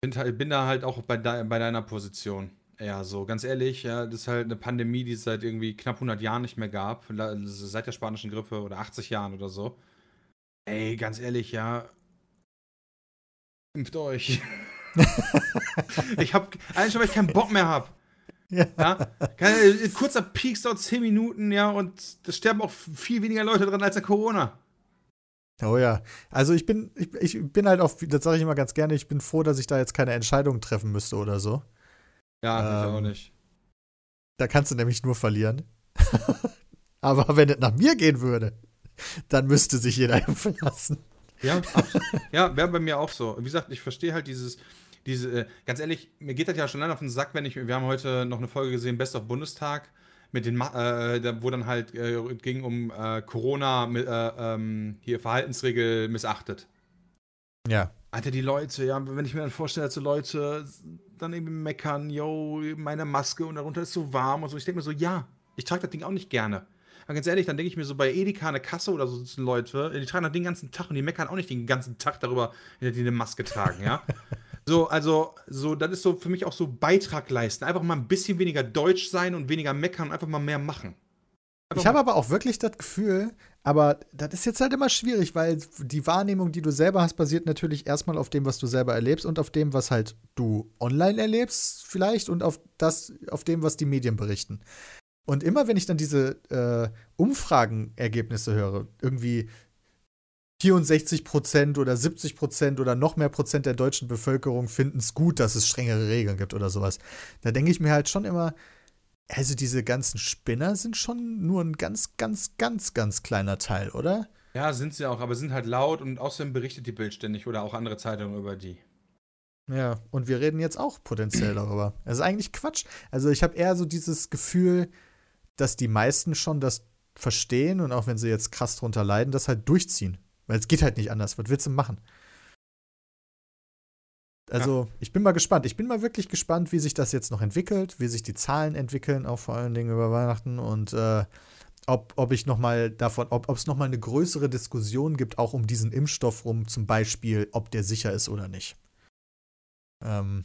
bin, bin da halt auch bei, de, bei deiner Position. Ja, so ganz ehrlich, ja, das ist halt eine Pandemie, die es seit irgendwie knapp 100 Jahren nicht mehr gab, seit der spanischen Grippe oder 80 Jahren oder so. Ey, ganz ehrlich, ja, impft euch. [laughs] ich hab, eigentlich schon, weil ich keinen Bock mehr hab. Ja. ja? kurzer Peaks dauert 10 Minuten, ja, und da sterben auch viel weniger Leute dran als der Corona. Oh ja. Also ich bin, ich, ich bin halt auch, das sage ich immer ganz gerne, ich bin froh, dass ich da jetzt keine Entscheidung treffen müsste oder so. Ja, ähm, ich auch nicht. Da kannst du nämlich nur verlieren. [laughs] Aber wenn es nach mir gehen würde, dann müsste sich jeder [laughs] impfen lassen. Ja, ja, wäre bei mir auch so. Wie gesagt, ich verstehe halt dieses, diese, äh, ganz ehrlich, mir geht das ja schon lange auf den Sack, wenn ich, wir haben heute noch eine Folge gesehen, Best of Bundestag, mit den, äh, wo dann halt äh, ging um äh, Corona, äh, ähm, hier Verhaltensregel missachtet. Ja. Alter, die Leute, ja, wenn ich mir dann vorstelle, dass so Leute dann irgendwie meckern, yo, meine Maske und darunter ist so warm und so. Ich denke mir so, ja, ich trage das Ding auch nicht gerne. Aber ganz ehrlich, dann denke ich mir so bei Edeka eine Kasse oder so sitzen Leute, die tragen das den ganzen Tag und die meckern auch nicht den ganzen Tag darüber, dass die eine Maske tragen, ja. [laughs] So, also, so, das ist so für mich auch so Beitrag leisten. Einfach mal ein bisschen weniger deutsch sein und weniger meckern und einfach mal mehr machen. Einfach ich habe aber auch wirklich das Gefühl, aber das ist jetzt halt immer schwierig, weil die Wahrnehmung, die du selber hast, basiert natürlich erstmal auf dem, was du selber erlebst und auf dem, was halt du online erlebst, vielleicht, und auf das, auf dem, was die Medien berichten. Und immer wenn ich dann diese äh, Umfragenergebnisse höre, irgendwie 64 Prozent oder 70 Prozent oder noch mehr Prozent der deutschen Bevölkerung finden es gut, dass es strengere Regeln gibt oder sowas. Da denke ich mir halt schon immer, also diese ganzen Spinner sind schon nur ein ganz, ganz, ganz, ganz kleiner Teil, oder? Ja, sind sie auch, aber sind halt laut und außerdem berichtet die Bild ständig oder auch andere Zeitungen über die. Ja, und wir reden jetzt auch potenziell darüber. Das ist eigentlich Quatsch. Also ich habe eher so dieses Gefühl, dass die meisten schon das verstehen und auch wenn sie jetzt krass drunter leiden, das halt durchziehen. Weil es geht halt nicht anders. Was willst du machen? Also, ja. ich bin mal gespannt. Ich bin mal wirklich gespannt, wie sich das jetzt noch entwickelt, wie sich die Zahlen entwickeln, auch vor allen Dingen über Weihnachten und äh, ob, ob ich noch mal davon, ob es noch mal eine größere Diskussion gibt, auch um diesen Impfstoff rum, zum Beispiel, ob der sicher ist oder nicht. Ähm,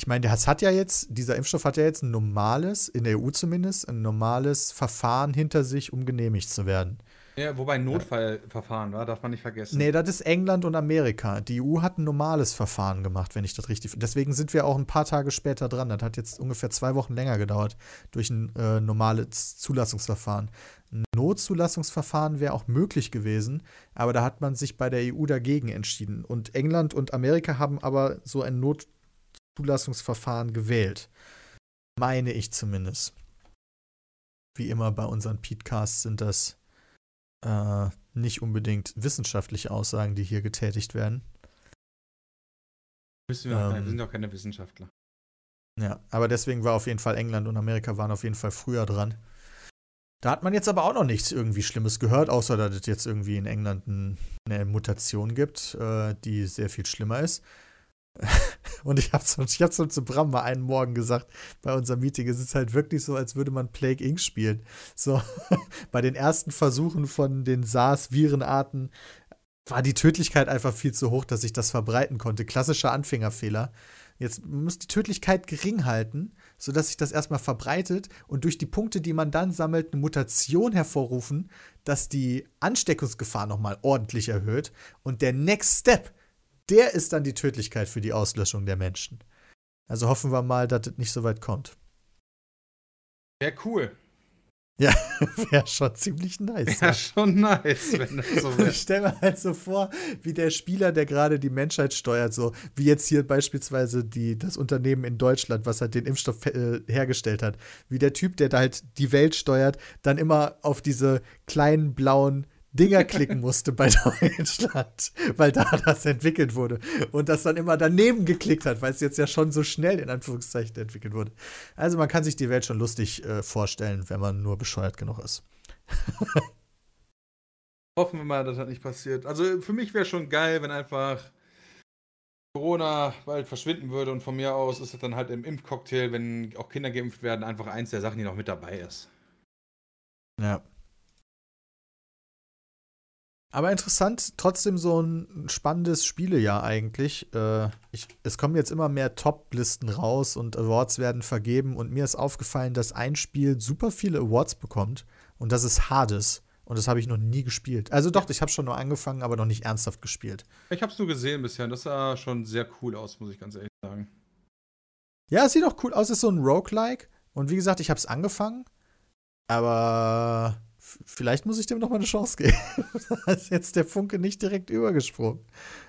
ich meine, das hat ja jetzt, dieser Impfstoff hat ja jetzt ein normales, in der EU zumindest, ein normales Verfahren hinter sich, um genehmigt zu werden. Ja, wobei ein Notfallverfahren war, darf man nicht vergessen. Nee, das ist England und Amerika. Die EU hat ein normales Verfahren gemacht, wenn ich das richtig. Deswegen sind wir auch ein paar Tage später dran. Das hat jetzt ungefähr zwei Wochen länger gedauert durch ein äh, normales Zulassungsverfahren. Ein Notzulassungsverfahren wäre auch möglich gewesen, aber da hat man sich bei der EU dagegen entschieden. Und England und Amerika haben aber so ein Notzulassungsverfahren gewählt. Meine ich zumindest. Wie immer bei unseren Podcasts sind das äh, nicht unbedingt wissenschaftliche Aussagen, die hier getätigt werden. Müssen wir, ähm, wir sind doch keine Wissenschaftler. Ja, aber deswegen war auf jeden Fall England und Amerika waren auf jeden Fall früher dran. Da hat man jetzt aber auch noch nichts irgendwie Schlimmes gehört, außer dass es jetzt irgendwie in England eine Mutation gibt, äh, die sehr viel schlimmer ist. [laughs] Und ich habe schon, ich schon zu Bram mal einen Morgen gesagt bei unserem Meeting, es ist halt wirklich so, als würde man Plague Inc. spielen. So, [laughs] bei den ersten Versuchen von den SARS-Virenarten war die Tödlichkeit einfach viel zu hoch, dass ich das verbreiten konnte. Klassischer Anfängerfehler. Jetzt muss die Tödlichkeit gering halten, sodass sich das erstmal verbreitet und durch die Punkte, die man dann sammelt, eine Mutation hervorrufen, dass die Ansteckungsgefahr nochmal ordentlich erhöht. Und der Next Step der ist dann die Tödlichkeit für die Auslöschung der Menschen. Also hoffen wir mal, dass es nicht so weit kommt. Ja, cool. Ja, [laughs] wäre schon ziemlich nice. Ja, ja. schon nice, wenn das so [laughs] wäre. Ich stell mir halt so vor, wie der Spieler, der gerade die Menschheit steuert, so wie jetzt hier beispielsweise die, das Unternehmen in Deutschland, was halt den Impfstoff äh, hergestellt hat, wie der Typ, der da halt die Welt steuert, dann immer auf diese kleinen blauen Dinger klicken musste bei [laughs] Deutschland, weil da das entwickelt wurde. Und das dann immer daneben geklickt hat, weil es jetzt ja schon so schnell in Anführungszeichen entwickelt wurde. Also man kann sich die Welt schon lustig äh, vorstellen, wenn man nur bescheuert genug ist. [laughs] Hoffen wir mal, dass das nicht passiert. Also für mich wäre schon geil, wenn einfach Corona bald verschwinden würde und von mir aus ist es dann halt im Impfcocktail, wenn auch Kinder geimpft werden, einfach eins der Sachen, die noch mit dabei ist. Ja. Aber interessant, trotzdem so ein spannendes Spielejahr eigentlich. Äh, ich, es kommen jetzt immer mehr Top-Listen raus und Awards werden vergeben. Und mir ist aufgefallen, dass ein Spiel super viele Awards bekommt. Und das ist Hades. Und das habe ich noch nie gespielt. Also doch, ich habe schon nur angefangen, aber noch nicht ernsthaft gespielt. Ich habe es nur gesehen bisher. Das sah schon sehr cool aus, muss ich ganz ehrlich sagen. Ja, es sieht auch cool aus. Es ist so ein Roguelike. Und wie gesagt, ich habe es angefangen. Aber vielleicht muss ich dem noch mal eine Chance geben. [laughs] da ist jetzt der Funke nicht direkt übergesprungen.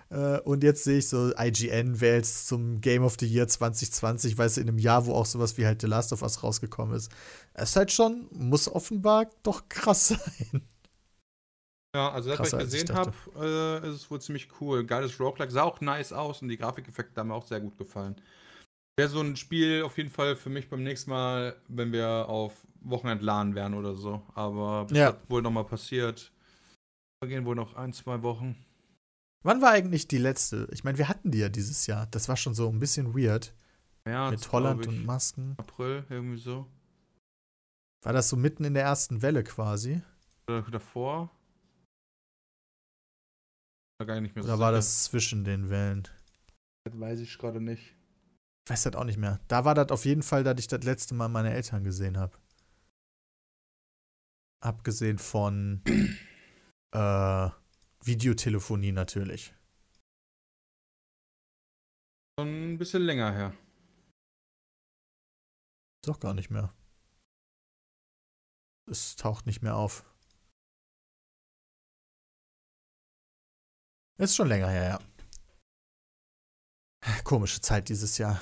Äh, und jetzt sehe ich so, IGN wählt zum Game of the Year 2020, weißt du, in einem Jahr, wo auch sowas wie halt The Last of Us rausgekommen ist. Es ist halt schon, muss offenbar doch krass [laughs] sein. Ja, also das, Krasser, was ich gesehen habe, äh, ist wohl ziemlich cool. Geiles Roguelike, sah auch nice aus und die Grafikeffekte haben mir auch sehr gut gefallen. Wäre so ein Spiel auf jeden Fall für mich beim nächsten Mal, wenn wir auf Wochenend laden werden oder so. Aber das ja. wohl nochmal passiert. Da gehen wohl noch ein, zwei Wochen. Wann war eigentlich die letzte? Ich meine, wir hatten die ja dieses Jahr. Das war schon so ein bisschen weird. Ja, Mit Holland und Masken. April, irgendwie so. War das so mitten in der ersten Welle quasi? Oder davor? War gar nicht mehr so Oder war das zwischen den Wellen? Das weiß ich gerade nicht. Ich weiß das auch nicht mehr. Da war das auf jeden Fall, dass ich das letzte Mal meine Eltern gesehen habe. Abgesehen von [clears throat] äh, Videotelefonie natürlich. Schon ein bisschen länger her. Doch gar nicht mehr. Es taucht nicht mehr auf. Ist schon länger her, ja. Komische Zeit dieses Jahr.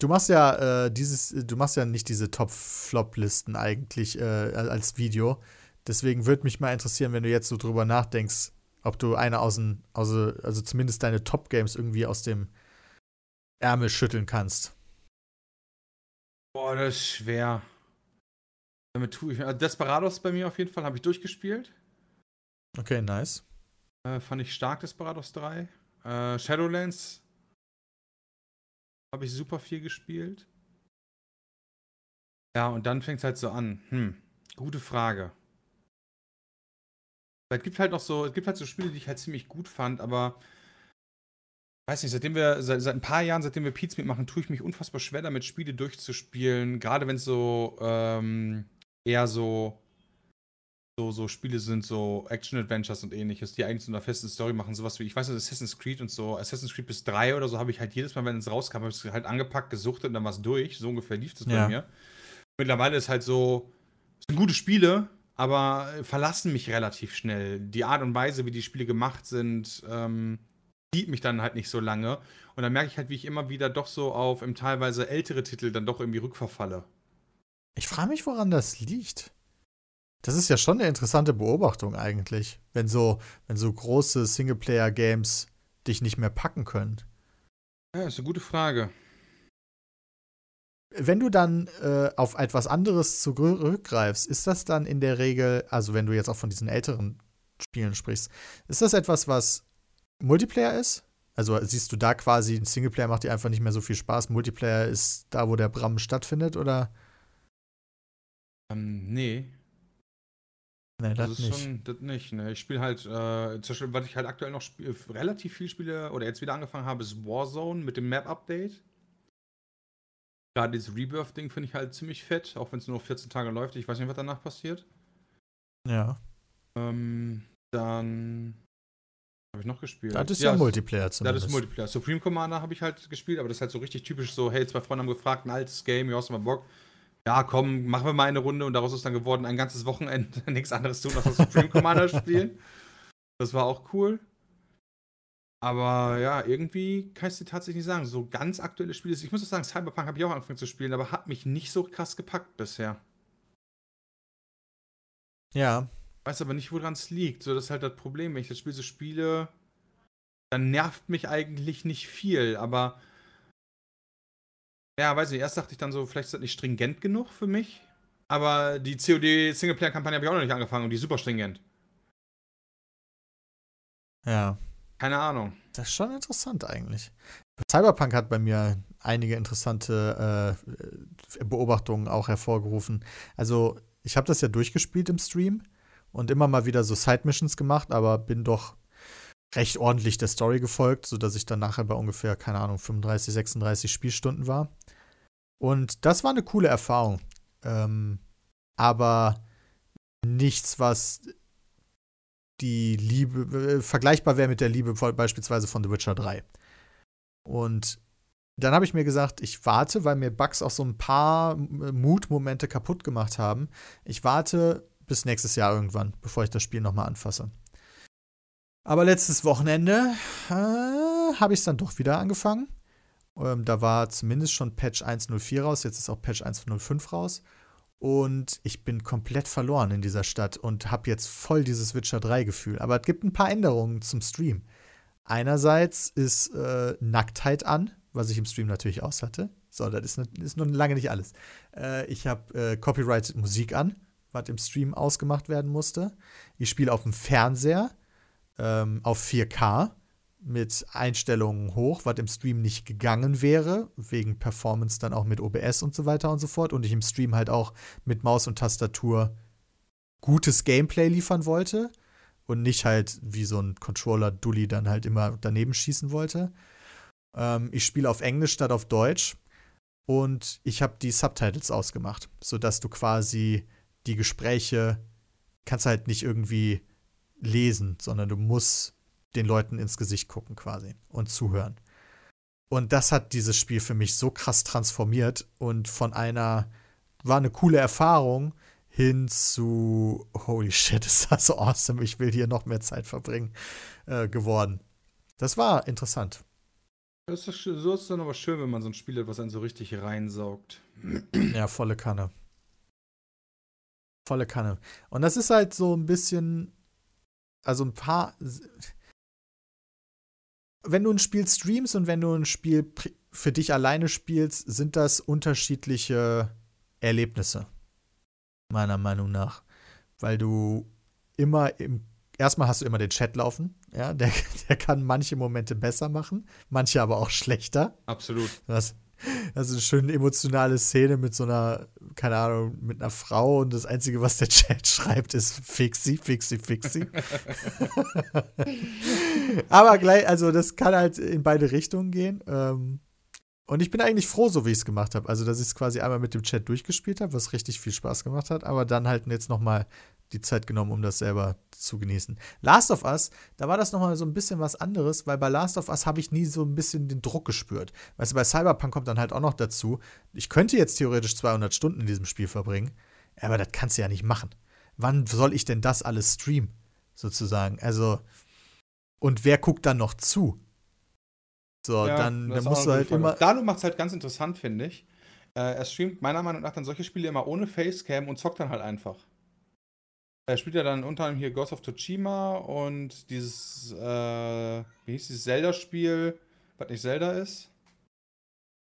Du machst ja äh, dieses, du machst ja nicht diese Top-Flop-Listen eigentlich äh, als Video. Deswegen würde mich mal interessieren, wenn du jetzt so drüber nachdenkst, ob du eine aus dem, also, also zumindest deine Top-Games irgendwie aus dem Ärmel schütteln kannst. Boah, das ist schwer. Damit tue ich. Also Desperados bei mir auf jeden Fall habe ich durchgespielt. Okay, nice. Äh, fand ich stark, Desperados 3. Äh, Shadowlands habe ich super viel gespielt. Ja, und dann fängt es halt so an. Hm, gute Frage. Es gibt halt noch so, es gibt halt so Spiele, die ich halt ziemlich gut fand, aber weiß nicht, seitdem wir, seit, seit ein paar Jahren, seitdem wir Pete's mitmachen, tue ich mich unfassbar schwer damit, Spiele durchzuspielen. Gerade wenn es so ähm, eher so so, so Spiele sind, so Action-Adventures und ähnliches, die eigentlich so eine feste Story machen, sowas wie, ich weiß nicht, Assassin's Creed und so, Assassin's Creed bis 3 oder so, habe ich halt jedes Mal, wenn es rauskam, habe ich es halt angepackt, gesuchtet und dann war es durch. So ungefähr lief es ja. bei mir. Mittlerweile ist halt so, es sind gute Spiele, aber verlassen mich relativ schnell. Die Art und Weise, wie die Spiele gemacht sind, ähm, zieht mich dann halt nicht so lange. Und dann merke ich halt, wie ich immer wieder doch so auf im teilweise ältere Titel dann doch irgendwie rückverfalle. Ich frage mich, woran das liegt. Das ist ja schon eine interessante Beobachtung eigentlich, wenn so, wenn so große Singleplayer-Games dich nicht mehr packen können. Ja, ist eine gute Frage. Wenn du dann äh, auf etwas anderes zurückgreifst, ist das dann in der Regel, also wenn du jetzt auch von diesen älteren Spielen sprichst, ist das etwas, was Multiplayer ist? Also siehst du da quasi, ein Singleplayer macht dir einfach nicht mehr so viel Spaß, Multiplayer ist da, wo der Bram stattfindet, oder? Ähm, nee, Nee, das, das ist nicht. schon das nicht. Ne? Ich spiele halt, äh, zum Beispiel, was ich halt aktuell noch spiel, relativ viel spiele oder jetzt wieder angefangen habe, ist Warzone mit dem Map-Update. Gerade dieses Rebirth-Ding finde ich halt ziemlich fett, auch wenn es nur 14 Tage läuft. Ich weiß nicht, was danach passiert. Ja. Ähm, dann habe ich noch gespielt. Das ist ja, ja Multiplayer zumindest. Das ist Multiplayer. Supreme Commander habe ich halt gespielt, aber das ist halt so richtig typisch so, hey, zwei Freunde haben gefragt, ein altes Game, ja, hast du mal Bock? Ja, komm, machen wir mal eine Runde und daraus ist dann geworden, ein ganzes Wochenende [laughs] nichts anderes tun, als das Supreme Commander [laughs] spielen. Das war auch cool. Aber ja, irgendwie kann ich es dir tatsächlich nicht sagen. So ganz aktuelle Spiele, ich muss auch sagen, Cyberpunk habe ich auch angefangen zu spielen, aber hat mich nicht so krass gepackt bisher. Ja. Weiß aber nicht, woran es liegt. So, das ist halt das Problem. Wenn ich das Spiel so spiele, dann nervt mich eigentlich nicht viel, aber ja, weiß nicht, erst dachte ich dann so, vielleicht ist das nicht stringent genug für mich. Aber die COD Singleplayer-Kampagne habe ich auch noch nicht angefangen und die ist super stringent. Ja. Keine Ahnung. Das ist schon interessant eigentlich. Cyberpunk hat bei mir einige interessante äh, Beobachtungen auch hervorgerufen. Also, ich habe das ja durchgespielt im Stream und immer mal wieder so Side-Missions gemacht, aber bin doch recht ordentlich der Story gefolgt, sodass ich dann nachher bei ungefähr, keine Ahnung, 35, 36 Spielstunden war. Und das war eine coole Erfahrung. Ähm, aber nichts, was die Liebe äh, vergleichbar wäre mit der Liebe beispielsweise von The Witcher 3. Und dann habe ich mir gesagt, ich warte, weil mir Bugs auch so ein paar Mutmomente kaputt gemacht haben. Ich warte bis nächstes Jahr irgendwann, bevor ich das Spiel nochmal anfasse. Aber letztes Wochenende äh, habe ich es dann doch wieder angefangen. Ähm, da war zumindest schon Patch 1.04 raus, jetzt ist auch Patch 1.05 raus. Und ich bin komplett verloren in dieser Stadt und habe jetzt voll dieses Witcher 3-Gefühl. Aber es gibt ein paar Änderungen zum Stream. Einerseits ist äh, Nacktheit an, was ich im Stream natürlich aus hatte. So, das ist, ist noch lange nicht alles. Äh, ich habe äh, Copyrighted Musik an, was im Stream ausgemacht werden musste. Ich spiele auf dem Fernseher ähm, auf 4K mit Einstellungen hoch, was im Stream nicht gegangen wäre, wegen Performance dann auch mit OBS und so weiter und so fort. Und ich im Stream halt auch mit Maus und Tastatur gutes Gameplay liefern wollte und nicht halt wie so ein Controller-Dully dann halt immer daneben schießen wollte. Ähm, ich spiele auf Englisch statt auf Deutsch und ich habe die Subtitles ausgemacht, sodass du quasi die Gespräche kannst halt nicht irgendwie lesen, sondern du musst den Leuten ins Gesicht gucken quasi und zuhören. Und das hat dieses Spiel für mich so krass transformiert und von einer, war eine coole Erfahrung hin zu, holy shit, ist [laughs] das so awesome, ich will hier noch mehr Zeit verbringen, äh, geworden. Das war interessant. Das ist, so ist es dann aber schön, wenn man so ein Spiel hat, was einen so richtig reinsaugt. [clears throat] Ja, volle Kanne. Volle Kanne. Und das ist halt so ein bisschen, also ein paar wenn du ein Spiel streamst und wenn du ein Spiel für dich alleine spielst, sind das unterschiedliche Erlebnisse. Meiner Meinung nach. Weil du immer im. Erstmal hast du immer den Chat laufen, ja, der, [laughs] der kann manche Momente besser machen, manche aber auch schlechter. Absolut. Du hast, das ist eine schöne emotionale Szene mit so einer, keine Ahnung, mit einer Frau und das Einzige, was der Chat [laughs] schreibt, ist Fixi, Fixi, Fixi. [laughs] Aber gleich, also das kann halt in beide Richtungen gehen. Ähm, und ich bin eigentlich froh, so wie ich es gemacht habe. Also, dass ich es quasi einmal mit dem Chat durchgespielt habe, was richtig viel Spaß gemacht hat, aber dann halt jetzt noch mal die Zeit genommen, um das selber zu genießen. Last of Us, da war das noch mal so ein bisschen was anderes, weil bei Last of Us habe ich nie so ein bisschen den Druck gespürt. Weißt du, bei Cyberpunk kommt dann halt auch noch dazu, ich könnte jetzt theoretisch 200 Stunden in diesem Spiel verbringen, aber das kannst du ja nicht machen. Wann soll ich denn das alles streamen, sozusagen? Also, und wer guckt dann noch zu? So, ja, dann, dann musst du halt immer. Danu macht es halt ganz interessant, finde ich. Äh, er streamt meiner Meinung nach dann solche Spiele immer ohne Facecam und zockt dann halt einfach. Er spielt ja dann unter anderem hier Ghost of Tsushima und dieses, äh, wie hieß dieses Zelda-Spiel, was nicht Zelda ist?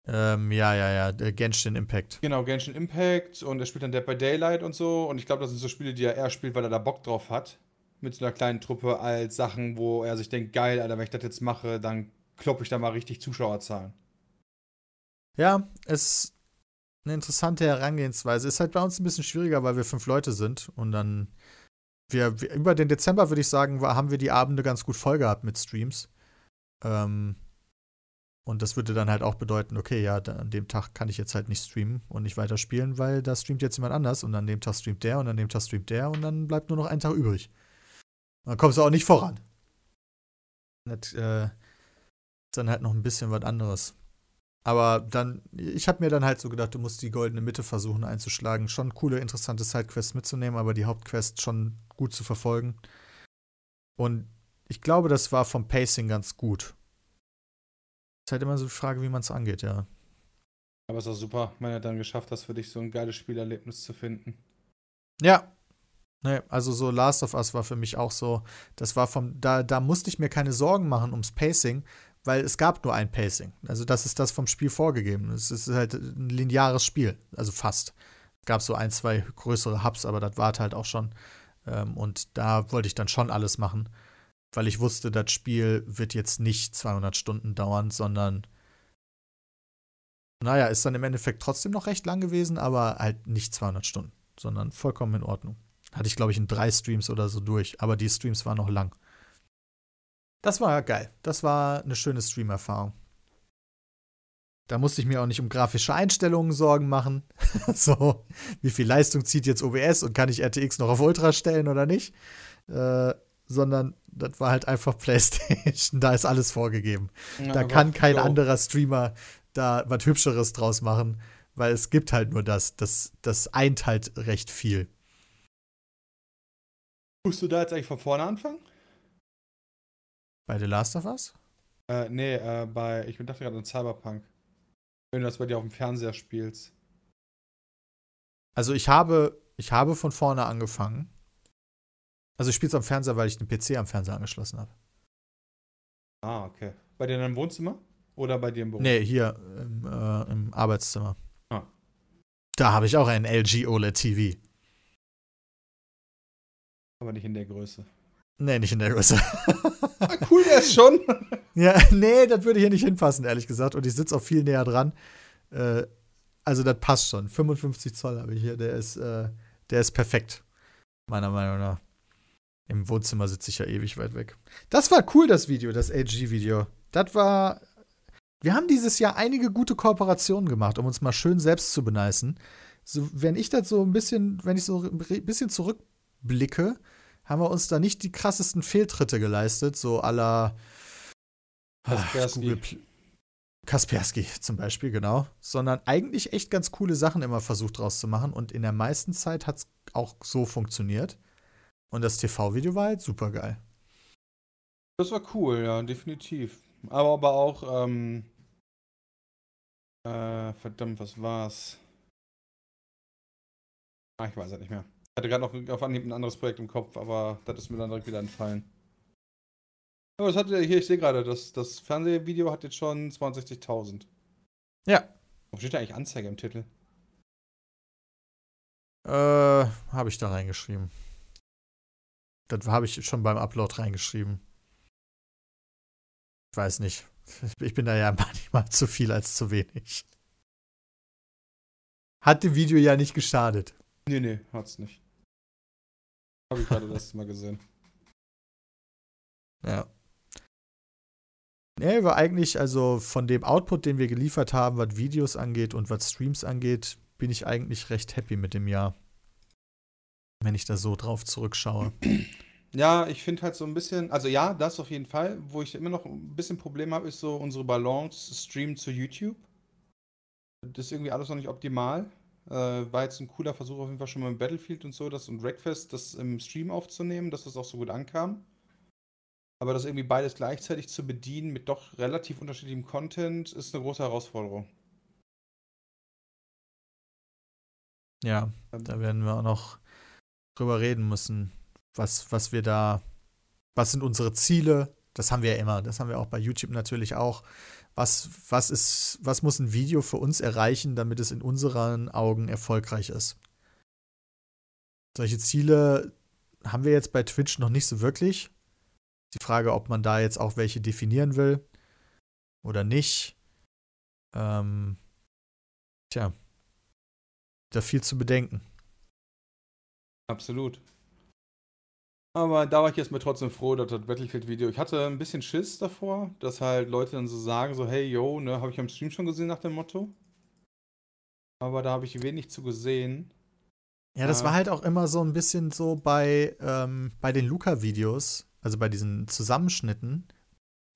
Ähm, ja, ja, ja, Genshin Impact. Genau, Genshin Impact und er spielt dann Dead by Daylight und so und ich glaube, das sind so Spiele, die er eher spielt, weil er da Bock drauf hat. Mit so einer kleinen Truppe als Sachen, wo er sich denkt, geil, Alter, wenn ich das jetzt mache, dann kloppe ich da mal richtig Zuschauerzahlen. Ja, es eine interessante Herangehensweise. Ist halt bei uns ein bisschen schwieriger, weil wir fünf Leute sind und dann wir, wir über den Dezember würde ich sagen, war, haben wir die Abende ganz gut voll gehabt mit Streams. Ähm, und das würde dann halt auch bedeuten, okay, ja, an dem Tag kann ich jetzt halt nicht streamen und nicht weiter spielen, weil da streamt jetzt jemand anders und an dem Tag streamt der und an dem Tag streamt der und dann bleibt nur noch ein Tag übrig. Dann kommst du auch nicht voran. Das äh, ist dann halt noch ein bisschen was anderes. Aber dann, ich habe mir dann halt so gedacht, du musst die goldene Mitte versuchen einzuschlagen. Schon coole, interessante Sidequests mitzunehmen, aber die Hauptquest schon gut zu verfolgen. Und ich glaube, das war vom Pacing ganz gut. Ist halt immer so die Frage, wie man es angeht, ja. Aber es ist auch super, wenn er dann geschafft hat, für dich so ein geiles Spielerlebnis zu finden. Ja. Nee, also so Last of Us war für mich auch so, das war vom, da, da musste ich mir keine Sorgen machen ums Pacing, weil es gab nur ein Pacing. Also das ist das vom Spiel vorgegeben. Es ist halt ein lineares Spiel, also fast. Es gab so ein, zwei größere Hubs, aber das war halt auch schon. Ähm, und da wollte ich dann schon alles machen, weil ich wusste, das Spiel wird jetzt nicht 200 Stunden dauern, sondern naja, ist dann im Endeffekt trotzdem noch recht lang gewesen, aber halt nicht 200 Stunden, sondern vollkommen in Ordnung. Hatte ich, glaube ich, in drei Streams oder so durch, aber die Streams waren noch lang. Das war geil. Das war eine schöne Stream-Erfahrung. Da musste ich mir auch nicht um grafische Einstellungen Sorgen machen. [laughs] so, wie viel Leistung zieht jetzt OBS und kann ich RTX noch auf Ultra stellen oder nicht? Äh, sondern das war halt einfach [laughs] PlayStation. da ist alles vorgegeben. Ja, da kann kein yo. anderer Streamer da was Hübscheres draus machen, weil es gibt halt nur das. Das, das eint halt recht viel. Musst du da jetzt eigentlich von vorne anfangen? Bei The Last of Us? Äh, nee, äh, bei, ich dachte gerade an Cyberpunk. Wenn du das bei dir auf dem Fernseher spielst. Also ich habe, ich habe von vorne angefangen. Also ich spiele es am Fernseher, weil ich den PC am Fernseher angeschlossen habe. Ah, okay. Bei dir in deinem Wohnzimmer? Oder bei dir im Büro? Nee, hier im, äh, im Arbeitszimmer. Ah. Da habe ich auch einen LG OLED TV. Aber nicht in der Größe. Nee, nicht in der Größe. ah, cool wäre es schon. [laughs] ja, nee, das würde hier nicht hinpassen, ehrlich gesagt. Und ich sitze auch viel näher dran. Äh, also, das passt schon. 55 Zoll habe ich hier. Der ist, äh, der ist perfekt. Meiner Meinung nach. Im Wohnzimmer sitze ich ja ewig weit weg. Das war cool, das Video, das LG-Video. Das war. Wir haben dieses Jahr einige gute Kooperationen gemacht, um uns mal schön selbst zu beneisen. So, wenn ich das so ein bisschen, wenn ich so ein bisschen zurückblicke, haben wir uns da nicht die krassesten Fehltritte geleistet, so aller Kaspersky. Kaspersky zum Beispiel, genau. Sondern eigentlich echt ganz coole Sachen immer versucht rauszumachen und in der meisten Zeit hat es auch so funktioniert. Und das TV-Video war halt super geil. Das war cool, ja, definitiv. Aber, aber auch, ähm, äh, verdammt, was war's? Ah, ich weiß es nicht mehr. Ich hatte gerade noch auf Anhieb ein anderes Projekt im Kopf, aber das ist mir dann direkt wieder entfallen. Aber das hatte hier, ich sehe gerade, das, das Fernsehvideo hat jetzt schon 62.000. Ja. Wo steht da eigentlich Anzeige im Titel? Äh, habe ich da reingeschrieben. Das habe ich schon beim Upload reingeschrieben. Ich weiß nicht. [laughs] Ich bin da ja [laughs] manchmal zu viel als zu wenig. Hat dem Video ja nicht geschadet. Nee, nee, hat's nicht. Habe ich gerade das Mal gesehen. Ja. Nee, war eigentlich, also von dem Output, den wir geliefert haben, was Videos angeht und was Streams angeht, bin ich eigentlich recht happy mit dem Jahr. Wenn ich da so drauf zurückschaue. Ja, ich finde halt so ein bisschen, also ja, das auf jeden Fall. Wo ich immer noch ein bisschen Probleme habe, ist so unsere Balance Stream zu YouTube. Das ist irgendwie alles noch nicht optimal. Äh, war jetzt ein cooler Versuch auf jeden Fall schon mal im Battlefield und so, das und Wreckfest, das im Stream aufzunehmen, dass das auch so gut ankam. Aber das irgendwie beides gleichzeitig zu bedienen mit doch relativ unterschiedlichem Content ist eine große Herausforderung. Ja, ähm. da werden wir auch noch drüber reden müssen, was, was wir da, was sind unsere Ziele? Das haben wir ja immer, das haben wir auch bei YouTube natürlich auch was, was, ist, was muss ein Video für uns erreichen, damit es in unseren Augen erfolgreich ist. Solche Ziele haben wir jetzt bei Twitch noch nicht so wirklich. Die Frage, ob man da jetzt auch welche definieren will oder nicht. Ähm, tja, da viel zu bedenken. Absolut. Aber da war ich erstmal trotzdem froh, dass das Battlefield-Video. Ich hatte ein bisschen Schiss davor, dass halt Leute dann so sagen: so, hey, yo, ne, habe ich am Stream schon gesehen nach dem Motto. Aber da habe ich wenig zu gesehen. Ja, das äh, war halt auch immer so ein bisschen so bei, ähm, bei den Luca-Videos, also bei diesen Zusammenschnitten.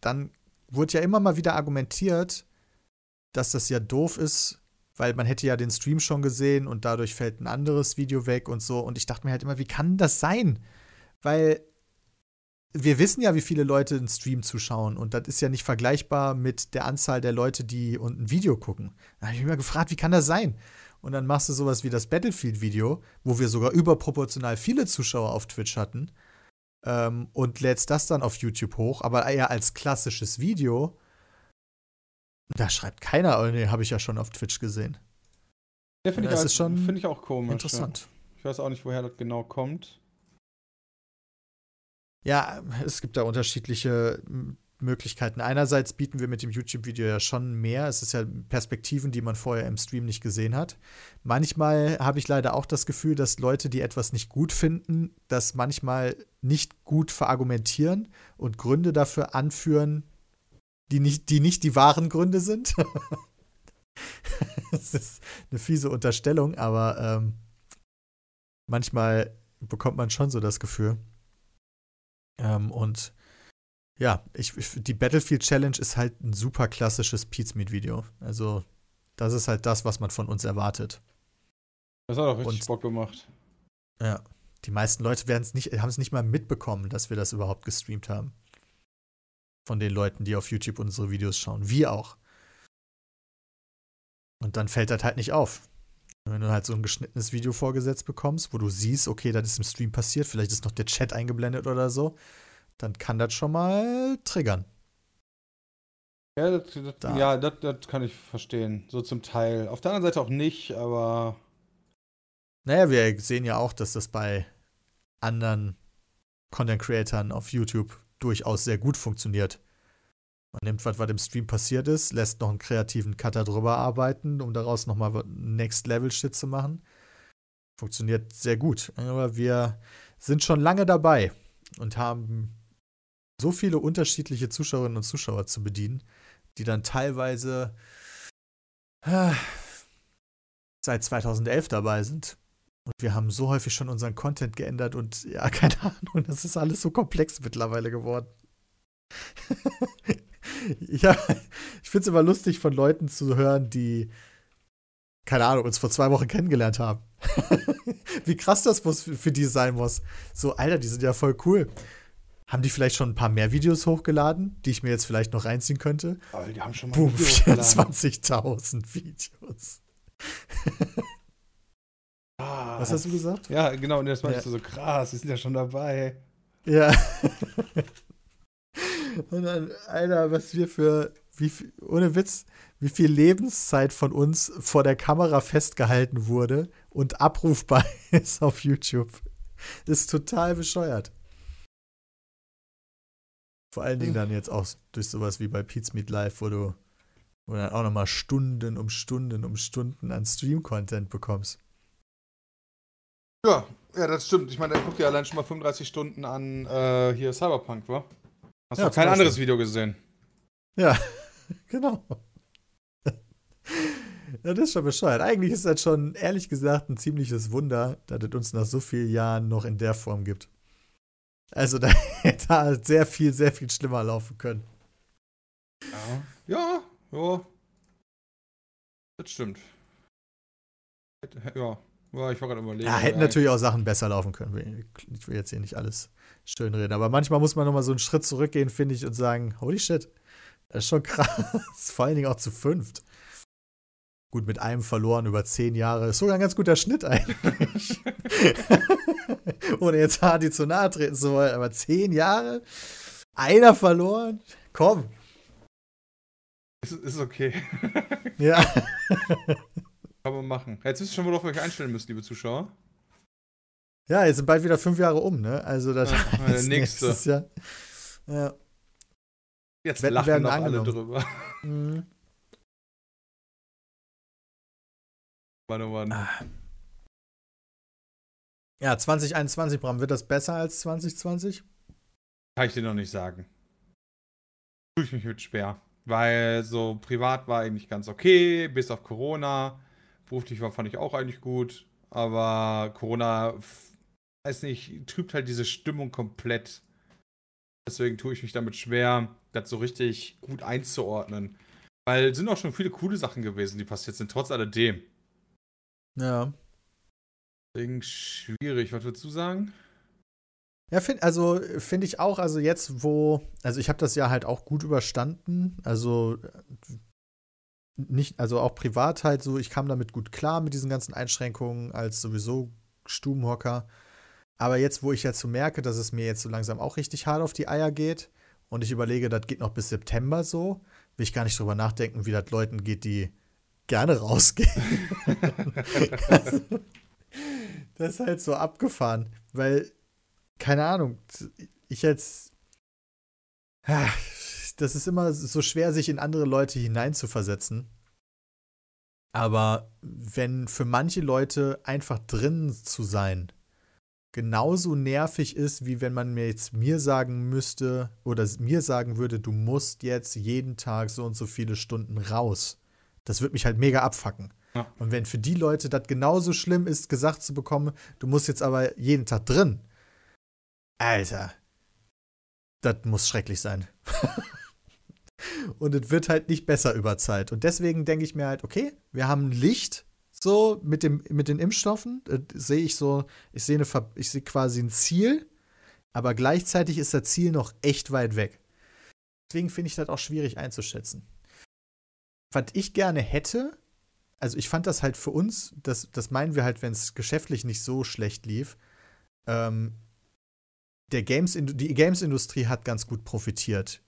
Dann wurde ja immer mal wieder argumentiert, dass das ja doof ist, weil man hätte ja den Stream schon gesehen und dadurch fällt ein anderes Video weg und so. Und ich dachte mir halt immer, wie kann das sein? Weil wir wissen ja, wie viele Leute einen Stream zuschauen und das ist ja nicht vergleichbar mit der Anzahl der Leute, die ein Video gucken. Da habe ich mich immer gefragt, wie kann das sein? Und dann machst du sowas wie das Battlefield-Video, wo wir sogar überproportional viele Zuschauer auf Twitch hatten ähm, und lädst das dann auf YouTube hoch, aber eher als klassisches Video. Da schreibt keiner, oh nee, habe ich ja schon auf Twitch gesehen. Ja, finde ich, ist schon find ich auch komisch. Interessant. Ja. Ich weiß auch nicht, woher das genau kommt. Ja, es gibt da unterschiedliche Möglichkeiten. Einerseits bieten wir mit dem YouTube-Video ja schon mehr. Es ist ja Perspektiven, die man vorher im Stream nicht gesehen hat. Manchmal habe ich leider auch das Gefühl, dass Leute, die etwas nicht gut finden, das manchmal nicht gut verargumentieren und Gründe dafür anführen, die nicht die, nicht die wahren Gründe sind. [laughs] das ist eine fiese Unterstellung, aber ähm, manchmal bekommt man schon so das Gefühl. Ähm, und ja, ich, die Battlefield Challenge ist halt ein super klassisches Pizmeet-Video. Also, das ist halt das, was man von uns erwartet. Das hat auch richtig und, Bock gemacht. Ja, die meisten Leute haben es nicht mal mitbekommen, dass wir das überhaupt gestreamt haben. Von den Leuten, die auf YouTube unsere Videos schauen. Wir auch. Und dann fällt das halt nicht auf. Wenn du halt so ein geschnittenes Video vorgesetzt bekommst, wo du siehst, okay, das ist im Stream passiert, vielleicht ist noch der Chat eingeblendet oder so, dann kann das schon mal triggern. Ja, das, das, da. ja das, das kann ich verstehen. So zum Teil. Auf der anderen Seite auch nicht, aber. Naja, wir sehen ja auch, dass das bei anderen Content-Creatern auf YouTube durchaus sehr gut funktioniert. Man nimmt was, was im Stream passiert ist, lässt noch einen kreativen Cutter drüber arbeiten, um daraus nochmal Next-Level-Shit zu machen. Funktioniert sehr gut. Aber wir sind schon lange dabei und haben so viele unterschiedliche Zuschauerinnen und Zuschauer zu bedienen, die dann teilweise äh, seit 2011 dabei sind. Und wir haben so häufig schon unseren Content geändert und ja, [laughs] keine Ahnung, das ist alles so komplex mittlerweile geworden. [laughs] ja, ich finde es immer lustig, von Leuten zu hören, die, keine Ahnung, uns vor zwei Wochen kennengelernt haben. [laughs] Wie krass das muss für die sein muss. So, Alter, die sind ja voll cool. Haben die vielleicht schon ein paar mehr Videos hochgeladen, die ich mir jetzt vielleicht noch reinziehen könnte? Aber die haben schon mal Boom, 24.000 Videos. [laughs] ah, Was hast du gesagt? Ja, genau, und das war ja. so krass, die sind ja schon dabei. Ja. Und dann, Alter, was wir für, wie ohne Witz, wie viel Lebenszeit von uns vor der Kamera festgehalten wurde und abrufbar [laughs] ist auf YouTube. Das ist total bescheuert. Vor allen Dingen dann jetzt auch durch sowas wie bei Pete's Meet Live, wo du, wo dann auch nochmal Stunden um Stunden um Stunden an Stream-Content bekommst. Ja, ja, das stimmt. Ich meine, der guckt ja allein schon mal 35 Stunden an äh, hier Cyberpunk, wa? Hast ja, du kein anderes Video gesehen? Ja, [laughs] genau. Ja, das ist schon bescheuert. Eigentlich ist das schon, ehrlich gesagt, ein ziemliches Wunder, dass es uns nach so vielen Jahren noch in der Form gibt. Also [laughs] da hätte da sehr viel, sehr viel schlimmer laufen können. Ja, ja, ja. Das stimmt. Ja, ja ich war gerade überlegen. Ja, hätten natürlich auch Sachen besser laufen können. Ich will jetzt hier nicht alles schönreden. Aber manchmal muss man noch mal so einen Schritt zurückgehen, finde ich, und sagen, holy shit, das ist schon krass. [laughs] Vor allen Dingen auch zu fünft. Gut, mit einem verloren über zehn Jahre. Ist sogar ein ganz guter Schnitt eigentlich. [laughs] Ohne jetzt Hardy zu nahe treten zu wollen. Aber zehn Jahre? Einer verloren? Komm. Ist, ist okay. ja. [laughs] Kann man machen. Jetzt wisst ihr schon, worauf wir euch einstellen müssen, liebe Zuschauer. Ja, jetzt sind bald wieder fünf Jahre um, ne? Also das ja, [laughs] der nächste. Jahr. Ja. Jetzt Wetten lachen noch alle drüber. Mhm. Mann, oh Mann. Ah. Ja, 2021, Bram, wird das besser als 2020? Kann ich dir noch nicht sagen. Tue ich mich mit schwer. Weil so privat war eigentlich ganz okay, bis auf Corona. Beruflich war, fand ich auch eigentlich gut. Aber Corona weiß nicht, trübt halt diese Stimmung komplett. Deswegen tue ich mich damit schwer, das so richtig gut einzuordnen. Weil es sind auch schon viele coole Sachen gewesen, die passiert sind, trotz alledem. Ja. Deswegen schwierig. Was würdest du sagen? Ja, find, also finde ich auch, also jetzt, wo, also ich habe das ja halt auch gut überstanden, also nicht, also auch privat halt so, ich kam damit gut klar mit diesen ganzen Einschränkungen als sowieso Stubenhocker. Aber jetzt, wo ich jetzt so merke, dass es mir jetzt so langsam auch richtig hart auf die Eier geht und ich überlege, das geht noch bis September so, will ich gar nicht drüber nachdenken, wie das Leuten geht, die gerne [laughs] rausgehen. [laughs] das ist halt so abgefahren, weil, keine Ahnung, ich jetzt. Das ist immer so schwer, sich in andere Leute hineinzuversetzen. Aber wenn für manche Leute einfach drin zu sein genauso nervig ist, wie wenn man mir jetzt mir sagen müsste oder mir sagen würde, du musst jetzt jeden Tag so und so viele Stunden raus. Das würde mich halt mega abfacken. Ja. Und wenn für die Leute das genauso schlimm ist, gesagt zu bekommen, du musst jetzt aber jeden Tag drin. Alter. Das muss schrecklich sein. [laughs] und es wird halt nicht besser über Zeit. Und deswegen denke ich mir halt, okay, wir haben Licht, so mit, dem, mit den Impfstoffen. Äh, sehe ich so, ich sehe sehe quasi ein Ziel, aber gleichzeitig ist das Ziel noch echt weit weg. Deswegen finde ich das auch schwierig einzuschätzen. Was ich gerne hätte, also ich fand das halt für uns, das, das meinen wir halt, wenn es geschäftlich nicht so schlecht lief, ähm, der Games, die Games-Industrie hat ganz gut profitiert,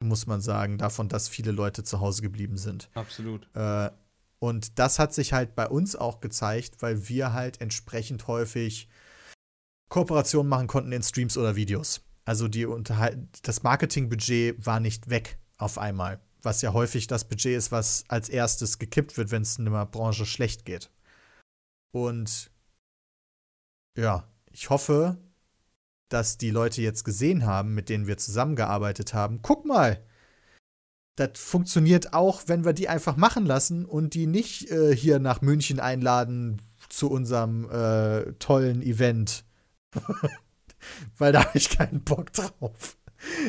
muss man sagen, davon, dass viele Leute zu Hause geblieben sind. Absolut. Äh, und das hat sich halt bei uns auch gezeigt, weil wir halt entsprechend häufig Kooperationen machen konnten in Streams oder Videos. Also die das Marketingbudget war nicht weg auf einmal, was ja häufig das Budget ist, was als erstes gekippt wird, wenn es in einer Branche schlecht geht. Und ja, ich hoffe, dass die Leute jetzt gesehen haben, mit denen wir zusammengearbeitet haben, guck mal, das funktioniert auch, wenn wir die einfach machen lassen und die nicht äh, hier nach München einladen zu unserem äh, tollen Event. [laughs] Weil da habe ich keinen Bock drauf.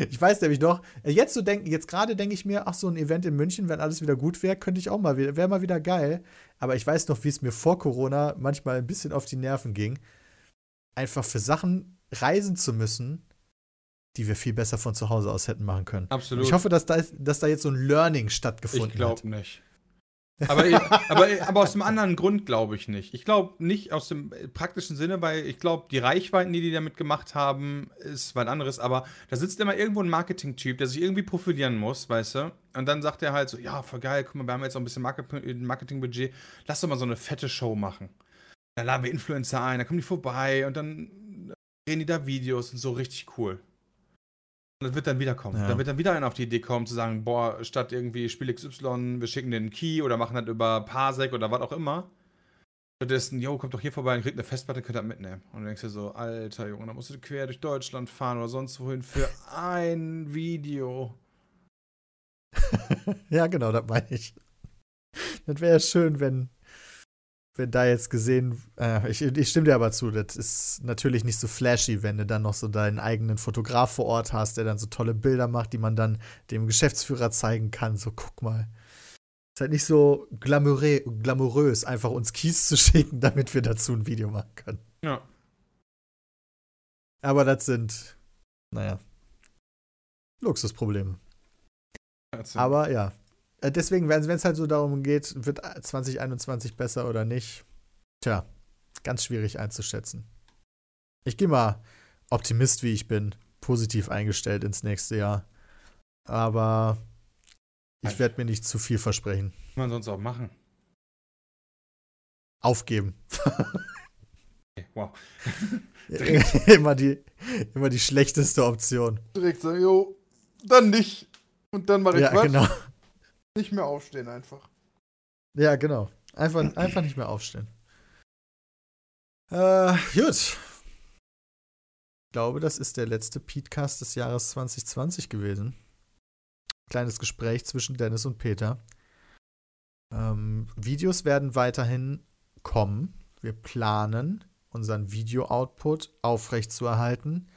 Ich weiß nämlich noch, äh, jetzt so denken, jetzt gerade denke ich mir, ach, so ein Event in München, wenn alles wieder gut wäre, könnte ich auch mal wieder, wäre mal wieder geil. Aber ich weiß noch, wie es mir vor Corona manchmal ein bisschen auf die Nerven ging, einfach für Sachen reisen zu müssen, die wir viel besser von zu Hause aus hätten machen können. Absolut. ich hoffe, dass da, dass da jetzt so ein Learning stattgefunden ich glaub hat. Ich glaube nicht. aber, aber, aber aus einem anderen Grund glaube ich nicht. Ich glaube nicht aus dem praktischen Sinne, weil ich glaube, die Reichweiten, die die damit gemacht haben, ist was anderes. Aber da sitzt immer irgendwo ein Marketing-Typ, der sich irgendwie profilieren muss, weißt du? Und dann sagt er halt so: Ja, voll geil, guck mal, wir haben jetzt auch ein bisschen Marketing-Budget. Lass doch mal so eine fette Show machen. Dann laden wir Influencer ein, dann kommen die vorbei und dann drehen die da Videos und so richtig cool. Das wird dann wieder kommen. Ja. Dann wird dann wieder einer auf die Idee kommen, zu sagen, boah, statt irgendwie Spiel XY, wir schicken den Key oder machen das über Parsec oder was auch immer. Stattdessen, jo, kommt doch hier vorbei und kriegt eine Festplatte, könnt ihr mitnehmen. Und du denkst dir so, alter Junge, da musst du quer durch Deutschland fahren oder sonst wohin für ein Video. [laughs] ja, genau, das meine ich. Das wäre schön, wenn, wenn da jetzt gesehen, äh, ich, ich, stimme dir aber zu, das ist natürlich nicht so flashy, wenn du dann noch so deinen eigenen Fotograf vor Ort hast, der dann so tolle Bilder macht, die man dann dem Geschäftsführer zeigen kann. So, guck mal. Ist halt nicht so glamourö glamourös, einfach uns Keys zu [laughs] schicken, damit wir dazu ein Video machen können. Ja. Aber das sind, naja, Luxusprobleme. Aber ja, deswegen, wenn es halt so darum geht, wird 2021 besser oder nicht, tja, ganz schwierig einzuschätzen. Ich gehe mal Optimist, wie ich bin, positiv eingestellt ins nächste Jahr. Aber ich werde mir nicht zu viel versprechen. Was man sonst auch machen? Aufgeben. okay, wow. [laughs] immer, die, immer die schlechteste Option. Direkt sagen, jo, dann nicht. Und dann mache ich ja, was. Genau. Nicht mehr aufstehen einfach. Ja, genau. Einfach, einfach nicht mehr aufstehen. Äh, gut. Ich glaube, das ist der letzte Podcast des Jahres 2020 gewesen. Kleines Gespräch zwischen Dennis und Peter. Ähm, Videos werden weiterhin kommen. Wir planen, unseren Video-Output aufrechtzuerhalten.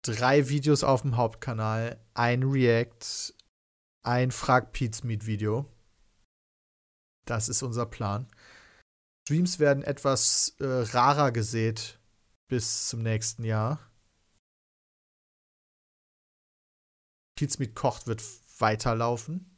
Drei Videos auf dem Hauptkanal, ein React, ein Frag Pete's Meet Video. Das ist unser Plan. Streams werden etwas äh, rarer gesät bis zum nächsten Jahr. Pete's kocht wird weiterlaufen.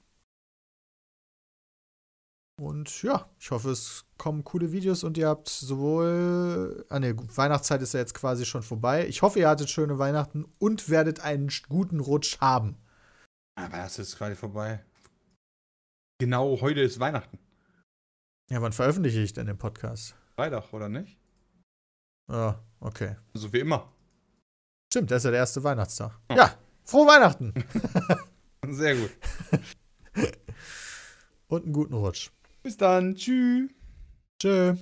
Und ja, ich hoffe, es kommen coole Videos und ihr habt sowohl. Ah, ne, Weihnachtszeit ist ja jetzt quasi schon vorbei. Ich hoffe, ihr hattet schöne Weihnachten und werdet einen guten Rutsch haben. Aber das ist quasi vorbei. Genau heute ist Weihnachten. Ja, wann veröffentliche ich denn den Podcast? Freitag, oder nicht? Ja, okay. So wie immer. Stimmt, das ist ja der erste Weihnachtstag. Ja, ja frohe Weihnachten! [laughs] Sehr gut. [laughs] und einen guten Rutsch. Bis dann. Tschüss. Tschö.